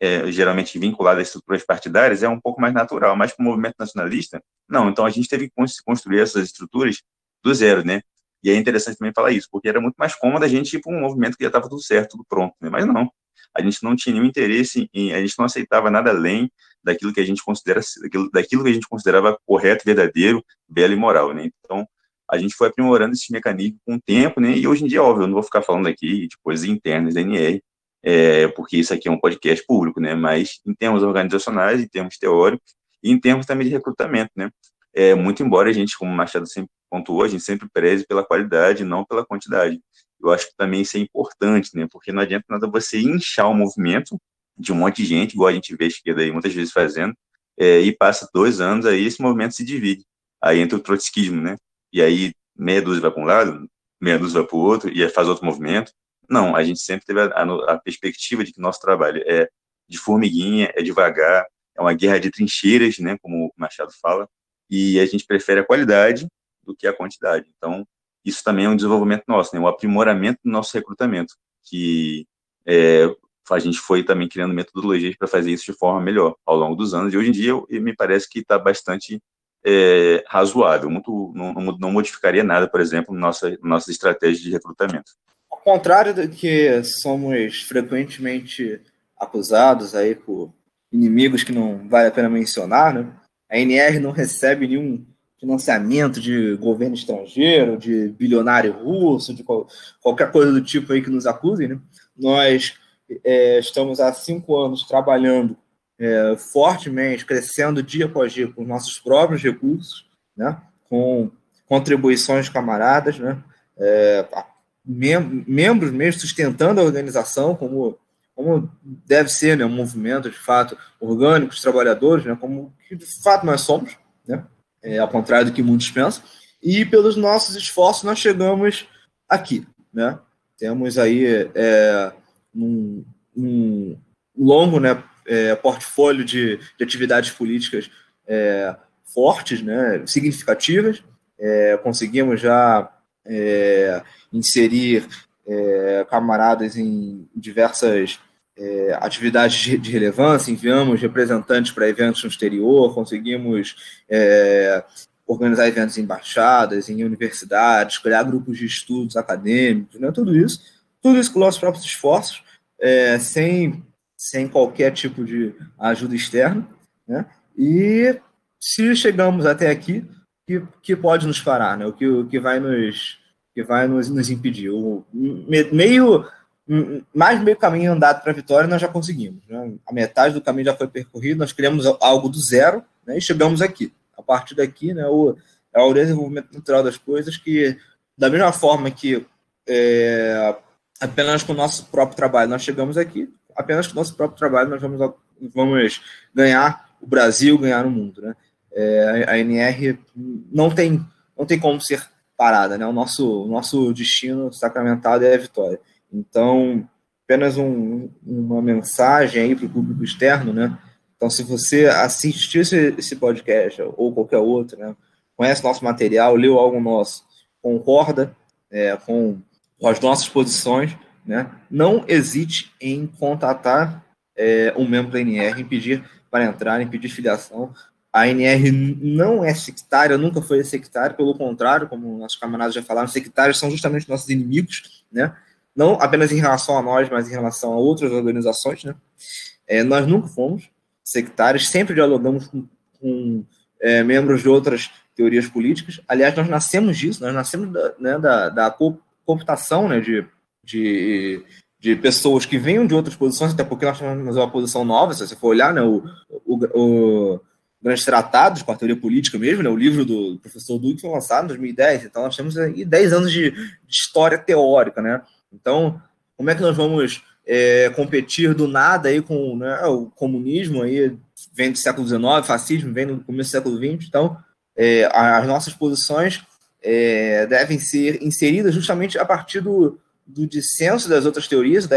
é, geralmente vinculada a estruturas partidárias, é um pouco mais natural, mas para o movimento nacionalista, não. Então, a gente teve que construir essas estruturas do zero, né? E é interessante também falar isso, porque era muito mais cômodo a gente ir para um movimento que já estava tudo certo, tudo pronto, né? Mas não, a gente não tinha nenhum interesse em, a gente não aceitava nada além daquilo que a gente considera, daquilo, daquilo que a gente considerava correto, verdadeiro, belo e moral, né? Então, a gente foi aprimorando esse mecanismo com o tempo, né? E hoje em dia, óbvio, eu não vou ficar falando aqui de coisas internas da NR, é, porque isso aqui é um podcast público, né? Mas em termos organizacionais, em termos teóricos e em termos também de recrutamento, né? É, muito embora a gente, como o Machado sempre pontuou, a gente sempre preze pela qualidade, não pela quantidade. Eu acho que também isso é importante, né? Porque não adianta nada você inchar o movimento de um monte de gente, igual a gente vê a esquerda aí muitas vezes fazendo, é, e passa dois anos aí esse movimento se divide. Aí entra o trotskismo, né? E aí meia dúzia vai para um lado, meia dúzia vai para o outro, e faz outro movimento. Não, a gente sempre teve a, a, a perspectiva de que nosso trabalho é de formiguinha, é devagar, é uma guerra de trincheiras, né, como o Machado fala, e a gente prefere a qualidade do que a quantidade. Então, isso também é um desenvolvimento nosso, né, um aprimoramento do nosso recrutamento, que é, a gente foi também criando metodologias para fazer isso de forma melhor ao longo dos anos, e hoje em dia me parece que está bastante é, razoável, muito, não, não, modificaria nada, por exemplo, nossa, nossa estratégia de recrutamento. Contrário do que somos frequentemente acusados aí por inimigos que não vale a pena mencionar, né? a NR não recebe nenhum financiamento de governo estrangeiro, de bilionário russo, de qual, qualquer coisa do tipo aí que nos acusem, né? Nós é, estamos há cinco anos trabalhando é, fortemente, crescendo dia após dia com nossos próprios recursos, né? Com contribuições camaradas, né? É, mem membros mesmo sustentando a organização, como, como deve ser, né? Um movimento de fato orgânico, os trabalhadores, né? Como que de fato nós somos, né? é, ao contrário do que muitos pensam, e pelos nossos esforços nós chegamos aqui, né? Temos aí é, um, um, longo né, é, portfólio de, de, atividades políticas é, fortes, né, significativas. É, conseguimos já é, inserir camaradas em diversas é, atividades de, de, relevância, enviamos representantes para eventos no exterior, conseguimos é, organizar eventos em embaixadas, em universidades, criar grupos de estudos acadêmicos, né, tudo isso, tudo isso com nossos próprios esforços, é, sem, sem qualquer tipo de ajuda externa, né, e se chegamos até aqui, que, que pode nos parar, né, o que, o que vai nos que vai nos, nos impedir. O, meio mais meio caminho andado para a vitória nós já conseguimos. Né? A metade do caminho já foi percorrido, nós criamos algo do zero né? e chegamos aqui. A partir daqui, né, o, é o desenvolvimento natural das coisas que, da mesma forma que é, apenas com o nosso próprio trabalho nós chegamos aqui, apenas com o nosso próprio trabalho nós vamos, vamos ganhar o Brasil, ganhar o mundo. Né? É, a NR não tem, não tem como ser parada, né? o nosso, o nosso destino sacramentado é a vitória. Então, apenas um, uma mensagem aí para o público externo, né? Então, se você assistiu esse, esse podcast ou qualquer outro, né? Conhece nosso material, leu algo nosso, concorda é, com, com as nossas posições, né? Não hesite em contatar é, um membro da NR, em pedir para entrar, em pedir filiação. A NR não é sectária, nunca foi sectária, pelo contrário, como nossos camaradas já falaram, sectários são justamente nossos inimigos, né? não apenas em relação a nós, mas em relação a outras organizações, né? É, nós nunca fomos sectários, sempre dialogamos com, com é, membros de outras teorias políticas. Aliás, nós nascemos disso, nós nascemos da, né, da, da computação né, de, de, de pessoas que venham de outras posições, até porque nós temos uma posição nova, se você for olhar, né, o, o, o Grandes Tratados, com a teoria política mesmo, né, o livro do professor Duque foi lançado em 2010, então nós temos aí 10 anos de, de história teórica, né? Então, como é que nós vamos é, competir do nada aí com né, o comunismo aí vem do século XIX, fascismo vem do começo do século XX, então é, as nossas posições é, devem ser inseridas justamente a partir do, do dissenso das outras teorias, da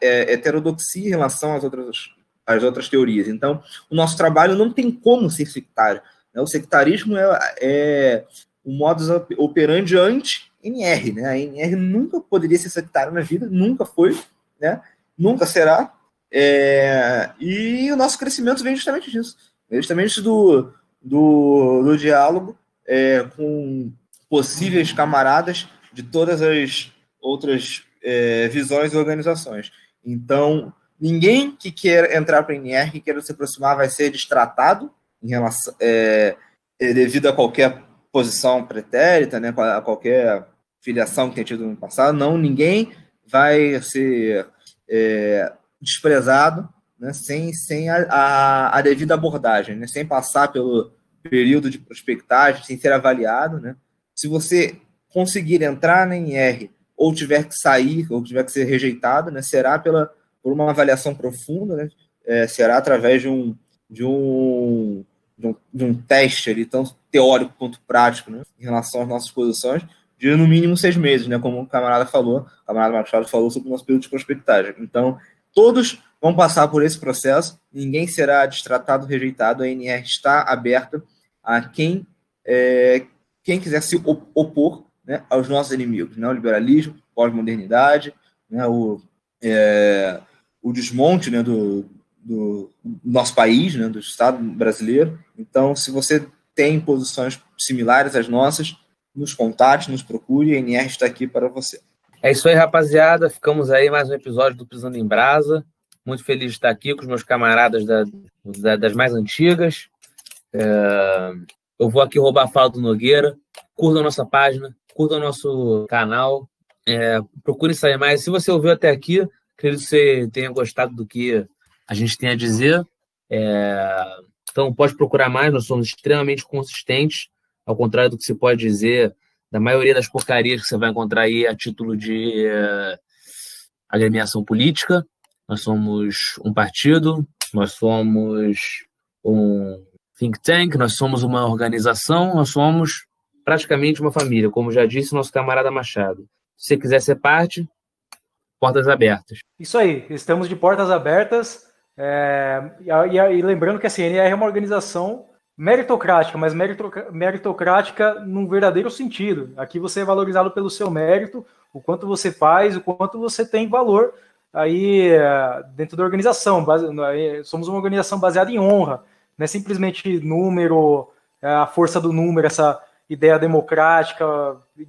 heterodoxia em relação às outras, às outras teorias. Então, o nosso trabalho não tem como ser sectário. Né? O sectarismo é, é o modus operandi anti-NR. Né? A NR nunca poderia ser sectária na vida, nunca foi, né? nunca será. É, e o nosso crescimento vem justamente disso. Vem justamente do, do, do diálogo é, com possíveis camaradas de todas as outras é, visões e organizações. Então, ninguém que quer entrar para a NR, que queira se aproximar, vai ser destratado em relação, é, é, devido a qualquer posição pretérita, né, a qualquer filiação que tenha tido no passado. Não, ninguém vai ser é, desprezado né, sem, sem a, a, a, devida abordagem, né, sem passar pelo período de prospectagem, sem ser avaliado. Né. Se você conseguir entrar na NR ou tiver que sair, ou tiver que ser rejeitado, né, será pela, por uma avaliação profunda, né, é, será através de um, de um, de um, de um teste ali, tanto teórico quanto prático, né, em relação às nossas posições, de no mínimo seis meses, né, como o camarada falou, o camarada Machado falou sobre o nosso período de prospectagem. Então, todos vão passar por esse processo, ninguém será destratado, rejeitado, a NR está aberta a quem, é, quem quiser se opor né, aos nossos inimigos, né, o liberalismo, pós-modernidade, né, o, é, o desmonte né, do, do, nosso país, né, do Estado brasileiro. Então, se você tem posições similares às nossas, nos contate, nos procure, a NR está aqui para você. É isso aí, rapaziada. Ficamos aí mais um episódio do Pisando em Brasa. Muito feliz de estar aqui com os meus camaradas da, da, das mais antigas. É, eu vou aqui roubar a fala do Nogueira. Curta a nossa página, curta o nosso canal, é, procure saber mais. Se você ouviu até aqui, acredito que você tenha gostado do que a gente tem a dizer. É, então, pode procurar mais, nós somos extremamente consistentes, ao contrário do que se pode dizer da maioria das porcarias que você vai encontrar aí a título de é, agremiação política. Nós somos um partido, nós somos um think tank, nós somos uma organização, nós somos praticamente uma família, como já disse nosso camarada Machado. Se você quiser ser parte, portas abertas. Isso aí, estamos de portas abertas. É, e, e, lembrando que a CNR é uma organização meritocrática, mas meritocrática num verdadeiro sentido. Aqui você é valorizado pelo seu mérito, o quanto você faz, o quanto você tem valor aí é, dentro da organização. Somos uma organização baseada em honra, não é simplesmente número, é, a força do número, essa ideia democrática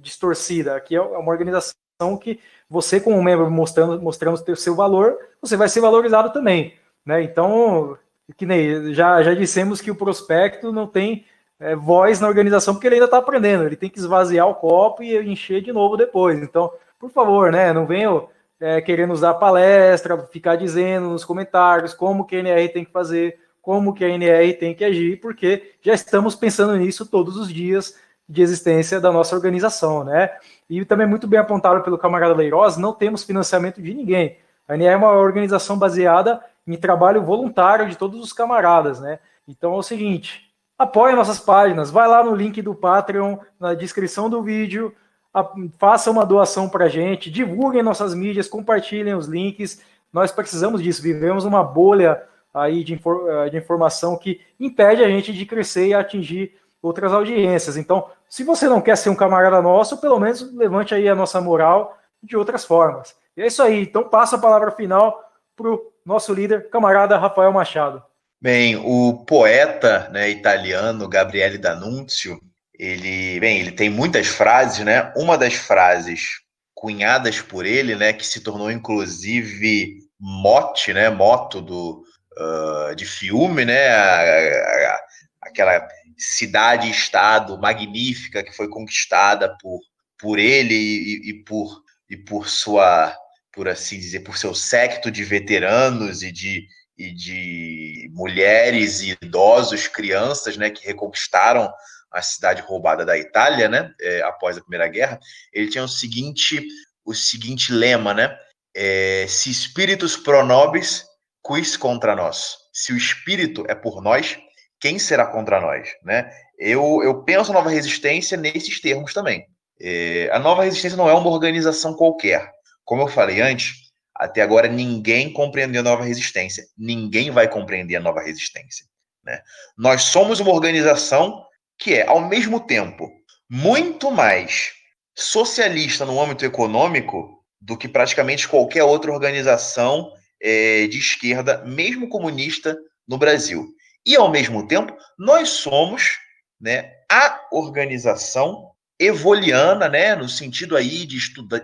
distorcida. Aqui é uma organização que você, como membro, mostrando, mostrando ter seu valor, você vai ser valorizado também. Né? Então, que nem já, já dissemos que o prospecto não tem é, voz na organização porque ele ainda está aprendendo, ele tem que esvaziar o copo e encher de novo depois. Então, por favor, né, não venham é, querendo usar palestra, ficar dizendo nos comentários como que a NR tem que fazer, como que a NR tem que agir, porque já estamos pensando nisso todos os dias de existência da nossa organização, né? E também muito bem apontado pelo camarada Leiroz, não temos financiamento de ninguém. A NR é uma organização baseada em trabalho voluntário de todos os camaradas, né? Então é o seguinte, apoie nossas páginas, vai lá no link do Patreon, na descrição do vídeo, a, faça uma doação para a gente, divulguem nossas mídias, compartilhem os links. Nós precisamos disso, vivemos uma bolha aí de, infor, de informação que impede a gente de crescer e atingir outras audiências. Então, se você não quer ser um camarada nosso, pelo menos levante aí a nossa moral de outras formas. E é isso aí. Então, passo a palavra final para o nosso líder, camarada Rafael Machado. Bem, o poeta né, italiano Gabriele D'Annunzio, ele, bem, ele tem muitas frases, né? Uma das frases cunhadas por ele, né, que se tornou inclusive mote, né, moto do uh, de filme, né, a, a, aquela cidade-estado magnífica que foi conquistada por, por ele e, e, por, e por sua, por assim dizer, por seu séquito de veteranos e de, e de mulheres e idosos, crianças, né, que reconquistaram a cidade roubada da Itália, né, é, após a Primeira Guerra, ele tinha o seguinte, o seguinte lema, né, é, se spiritus pro nobis, quis contra nós. Se o espírito é por nós, quem será contra nós, né? Eu, eu penso a nova resistência nesses termos também. É, a nova resistência não é uma organização qualquer. Como eu falei antes, até agora ninguém compreendeu a nova resistência. Ninguém vai compreender a nova resistência. Né? Nós somos uma organização que é, ao mesmo tempo, muito mais socialista no âmbito econômico do que praticamente qualquer outra organização é, de esquerda, mesmo comunista, no Brasil. E, ao mesmo tempo, nós somos né, a organização evoliana, né, no sentido aí de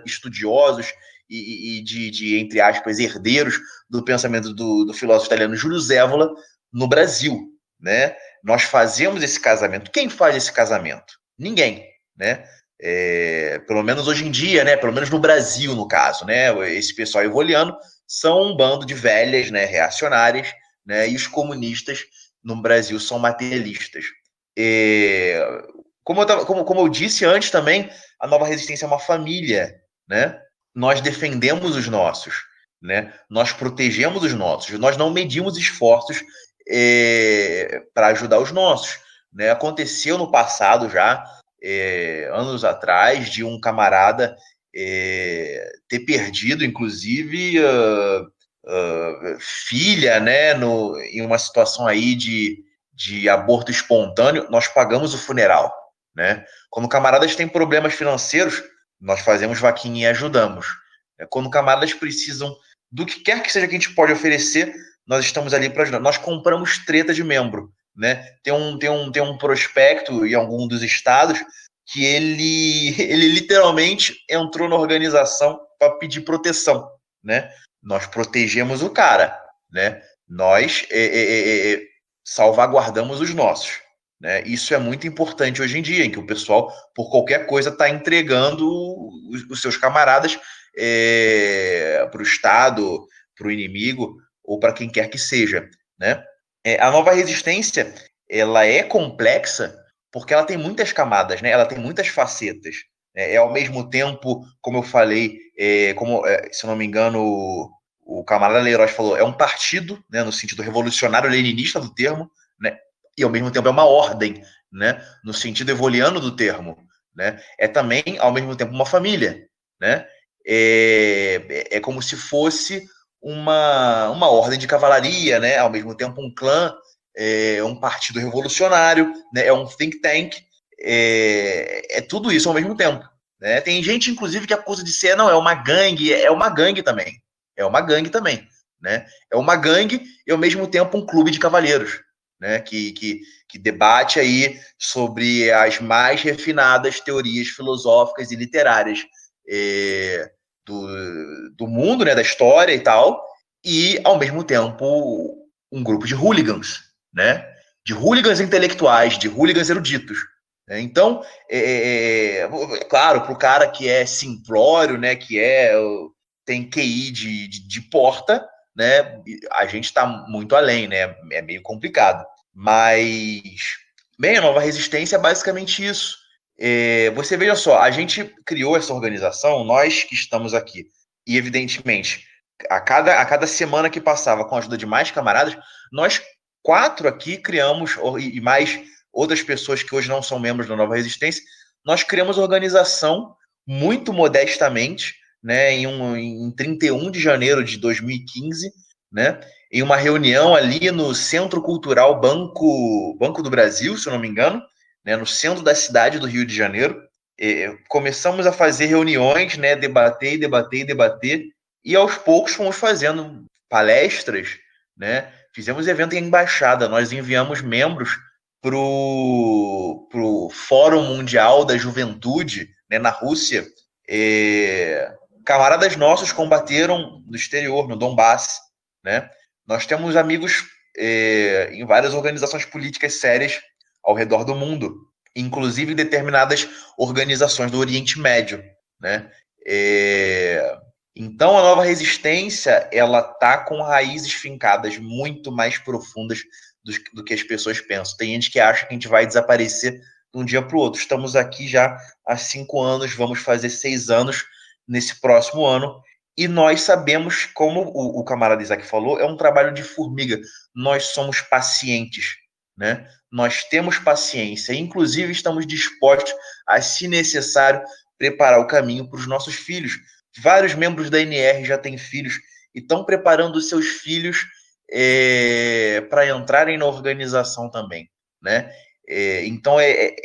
estudiosos e, e de, de, entre aspas, herdeiros do pensamento do, do filósofo italiano Júlio Zévola no Brasil. Né? Nós fazemos esse casamento. Quem faz esse casamento? Ninguém. Né? É, pelo menos hoje em dia, né? Pelo menos no Brasil, no caso, né? Esse pessoal evoliano são um bando de velhas, né? Reacionárias, né? E os comunistas no Brasil são materialistas. É, como, eu tava, como, como eu disse antes também, a nova resistência é uma família, né? Nós defendemos os nossos, né? Nós protegemos os nossos, nós não medimos esforços é, para ajudar os nossos. Né? Aconteceu no passado já é, anos atrás, de um camarada é, ter perdido, inclusive, uh, uh, filha, né, no, em uma situação aí de, de aborto espontâneo, nós pagamos o funeral, né? Quando camaradas têm problemas financeiros, nós fazemos vaquinha e ajudamos. É, quando camaradas precisam do que quer que seja que a gente pode oferecer, nós estamos ali para ajudar. Nós compramos treta de membro né? Tem um, tem um, tem um prospecto em algum dos estados que ele, ele literalmente entrou na organização para pedir proteção, né? Nós protegemos o cara, né? Nós é, é, é, é, salvaguardamos os nossos, né? Isso é muito importante hoje em dia, em que o pessoal, por qualquer coisa, está entregando os, os, seus camaradas é, para o Estado, para o inimigo ou para quem quer que seja, né? É, a nova resistência, ela é complexa porque ela tem muitas camadas, né? Ela tem muitas facetas. É, é ao mesmo tempo, como eu falei, é, como é, se não me engano, o, camarada Leiroz falou, é um partido, né, no sentido revolucionário leninista do termo, né? E ao mesmo tempo é uma ordem, né? No sentido evoliano do termo, né? É também ao mesmo tempo uma família, né? É, é como se fosse uma, uma ordem de cavalaria, né? ao mesmo tempo um clã, é, um partido revolucionário, né? é um think tank, é, é tudo isso ao mesmo tempo. Né? Tem gente, inclusive, que acusa de ser, não, é uma gangue, é uma gangue também. É uma gangue também. Né? É uma gangue e, ao mesmo tempo, um clube de cavalheiros, né? que, que, que debate aí sobre as mais refinadas teorias filosóficas e literárias. É, do, do mundo, né, da história e tal, e ao mesmo tempo um grupo de hooligans, né, de hooligans intelectuais, de hooligans eruditos. Né? Então, é, é, é claro, para o cara que é simplório, né, que é tem QI de, de, de porta, né, a gente está muito além, né, é meio complicado. Mas, bem, a nova resistência é basicamente isso. É, você veja só, a gente criou essa organização, nós que estamos aqui, e evidentemente, a cada, a cada semana que passava com a ajuda de mais camaradas, nós quatro aqui criamos, e mais outras pessoas que hoje não são membros da Nova Resistência, nós criamos organização muito modestamente, né, em, um, em 31 de janeiro de 2015, né, em uma reunião ali no Centro Cultural Banco, Banco do Brasil, se eu não me engano, né, no centro da cidade do Rio de Janeiro. E começamos a fazer reuniões, né, debater debater debater, e aos poucos fomos fazendo palestras, né, fizemos evento em embaixada, nós enviamos membros para o Fórum Mundial da Juventude né, na Rússia. E, camaradas nossos combateram no exterior, no Donbass. Né? Nós temos amigos em várias organizações políticas sérias ao redor do mundo, inclusive determinadas organizações do Oriente Médio, né? É... Então a nova resistência ela tá com raízes fincadas muito mais profundas do, do, que as pessoas pensam. Tem gente que acha que a gente vai desaparecer de um dia para o outro. Estamos aqui já há cinco anos, vamos fazer seis anos nesse próximo ano. E nós sabemos, como o, o camarada Isaac falou, é um trabalho de formiga. Nós somos pacientes, né? Nós temos paciência, inclusive estamos dispostos a, se necessário, preparar o caminho para os nossos filhos. Vários membros da NR já têm filhos e estão preparando seus filhos é, para entrarem na organização também, né? É, então é, é,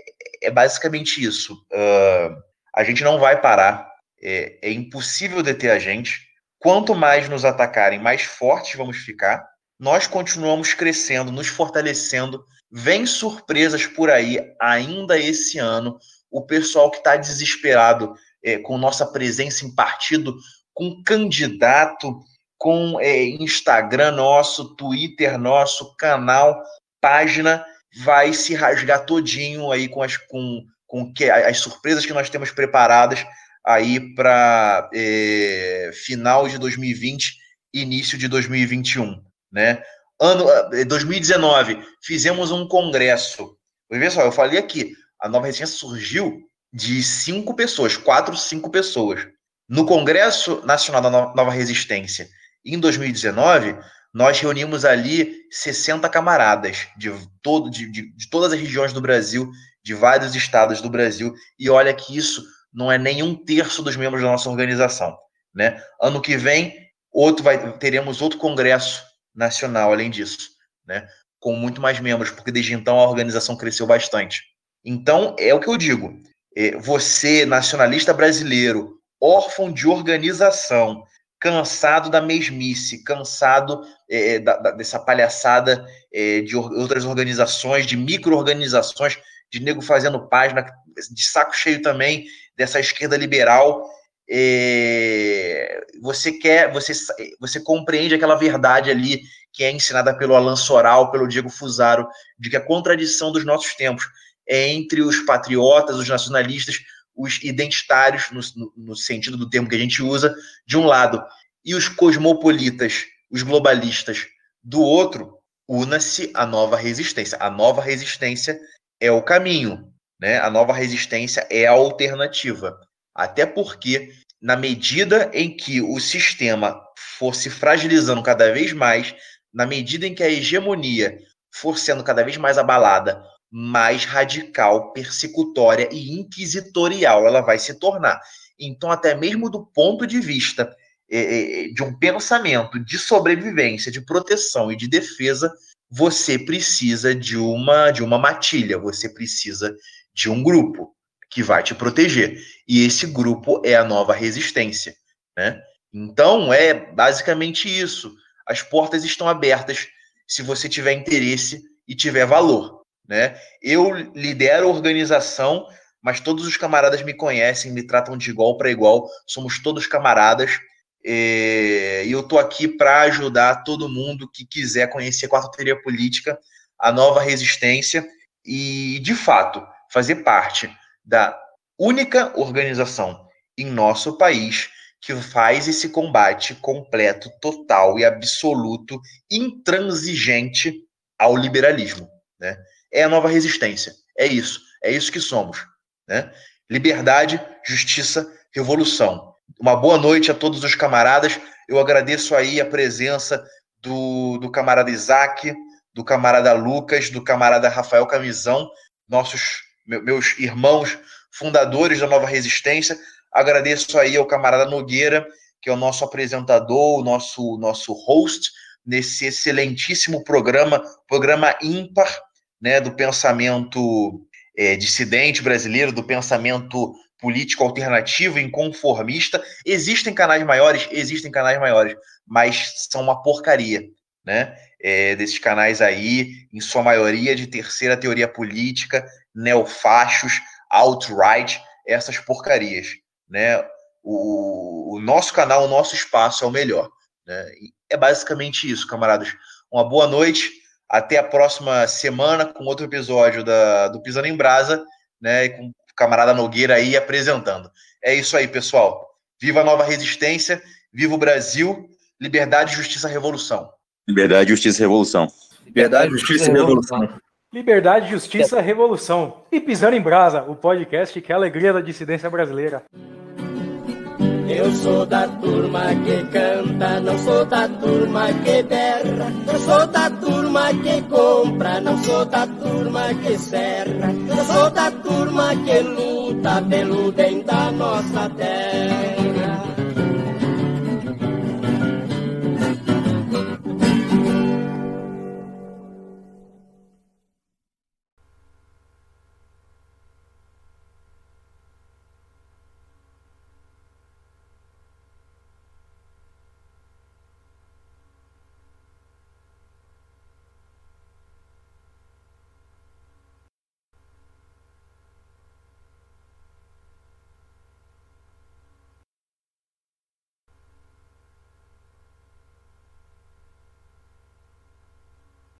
é, basicamente isso. Uh, a gente não vai parar. É, é impossível deter a gente. Quanto mais nos atacarem, mais fortes vamos ficar. Nós continuamos crescendo, nos fortalecendo. Vem surpresas por aí ainda esse ano. O pessoal que está desesperado é, com nossa presença em partido, com candidato, com é, Instagram nosso, Twitter nosso, canal, página, vai se rasgar todinho aí com as, com, com que, as surpresas que nós temos preparadas aí para é, final de 2020, início de 2021, né? Ano 2019 é, fizemos um congresso. Só, eu falei aqui, a Nova Resistência surgiu de cinco pessoas, quatro, cinco pessoas. No Congresso Nacional da Nova Resistência, em 2019, nós reunimos ali 60 camaradas de, todo, de, de, de todas as regiões do Brasil, de vários estados do Brasil, e olha que isso não é nem um terço dos membros da nossa organização. Né? Ano que vem, outro vai, teremos outro congresso nacional, além disso, né? com muito mais membros, porque desde então a organização cresceu bastante. Então, é o que eu digo. É, você, nacionalista brasileiro, órfão de organização, cansado da mesmice, cansado é, da, da, dessa palhaçada é, de outras organizações, de micro-organizações, de nego fazendo página, de saco cheio também dessa esquerda liberal. É, você quer, você, você compreende aquela verdade ali que é ensinada pelo Alan Soral, pelo Diego Fusaro, de que a contradição dos nossos tempos é entre os patriotas, os nacionalistas, os identitários, no, no, sentido do termo que a gente usa, de um lado, e os cosmopolitas, os globalistas, do outro, una-se a nova resistência. A nova resistência é o caminho, né? A nova resistência é a alternativa. Até porque, na medida em que o sistema for se fragilizando cada vez mais, na medida em que a hegemonia for sendo cada vez mais abalada, mais radical, persecutória e inquisitorial ela vai se tornar. Então, até mesmo do ponto de vista é, é, de um pensamento de sobrevivência, de proteção e de defesa, você precisa de uma de uma matilha, você precisa de um grupo que vai te proteger. E esse grupo é a nova resistência, né? Então, é basicamente isso. As portas estão abertas se você tiver interesse e tiver valor né? Eu lidero a organização, mas todos os camaradas me conhecem, me tratam de igual para igual, somos todos camaradas. E eu estou aqui para ajudar todo mundo que quiser conhecer a quarta teoria política, a nova resistência e, de fato, fazer parte da única organização em nosso país que faz esse combate completo, total e absoluto, intransigente ao liberalismo. Né? é a nova resistência. É isso. É isso que somos. Né? Liberdade, justiça, revolução. Uma boa noite a todos os camaradas. Eu agradeço aí a presença do, do camarada Isaac, do camarada Lucas, do camarada Rafael Camisão, nossos meus irmãos fundadores da Nova Resistência. Agradeço aí ao camarada Nogueira, que é o nosso apresentador, o nosso, nosso host nesse excelentíssimo programa, programa ímpar, né, do pensamento é, dissidente brasileiro, do pensamento político alternativo, inconformista. Existem canais maiores? Existem canais maiores, mas são uma porcaria, né? É, desses canais aí, em sua maioria de terceira teoria política, neofachos, alt-right, essas porcarias, né? O, o, nosso canal, o nosso espaço é o melhor, né? E é basicamente isso, camaradas. Uma boa noite Até a próxima semana com outro episódio da, do Pisando em Brasa, né? Com o camarada Nogueira aí apresentando. É isso aí, pessoal. Viva a nova resistência, viva o Brasil, liberdade, justiça, revolução. Liberdade, justiça, revolução. Liberdade, justiça e revolução. Liberdade, Justiça, Revolução. E Pisando em Brasa, o podcast que é a alegria da dissidência brasileira. Eu sou da turma que canta, não sou da turma que berra. Eu sou da turma que compra, não sou da turma que serra. Eu sou da turma que luta pelo bem da nossa terra.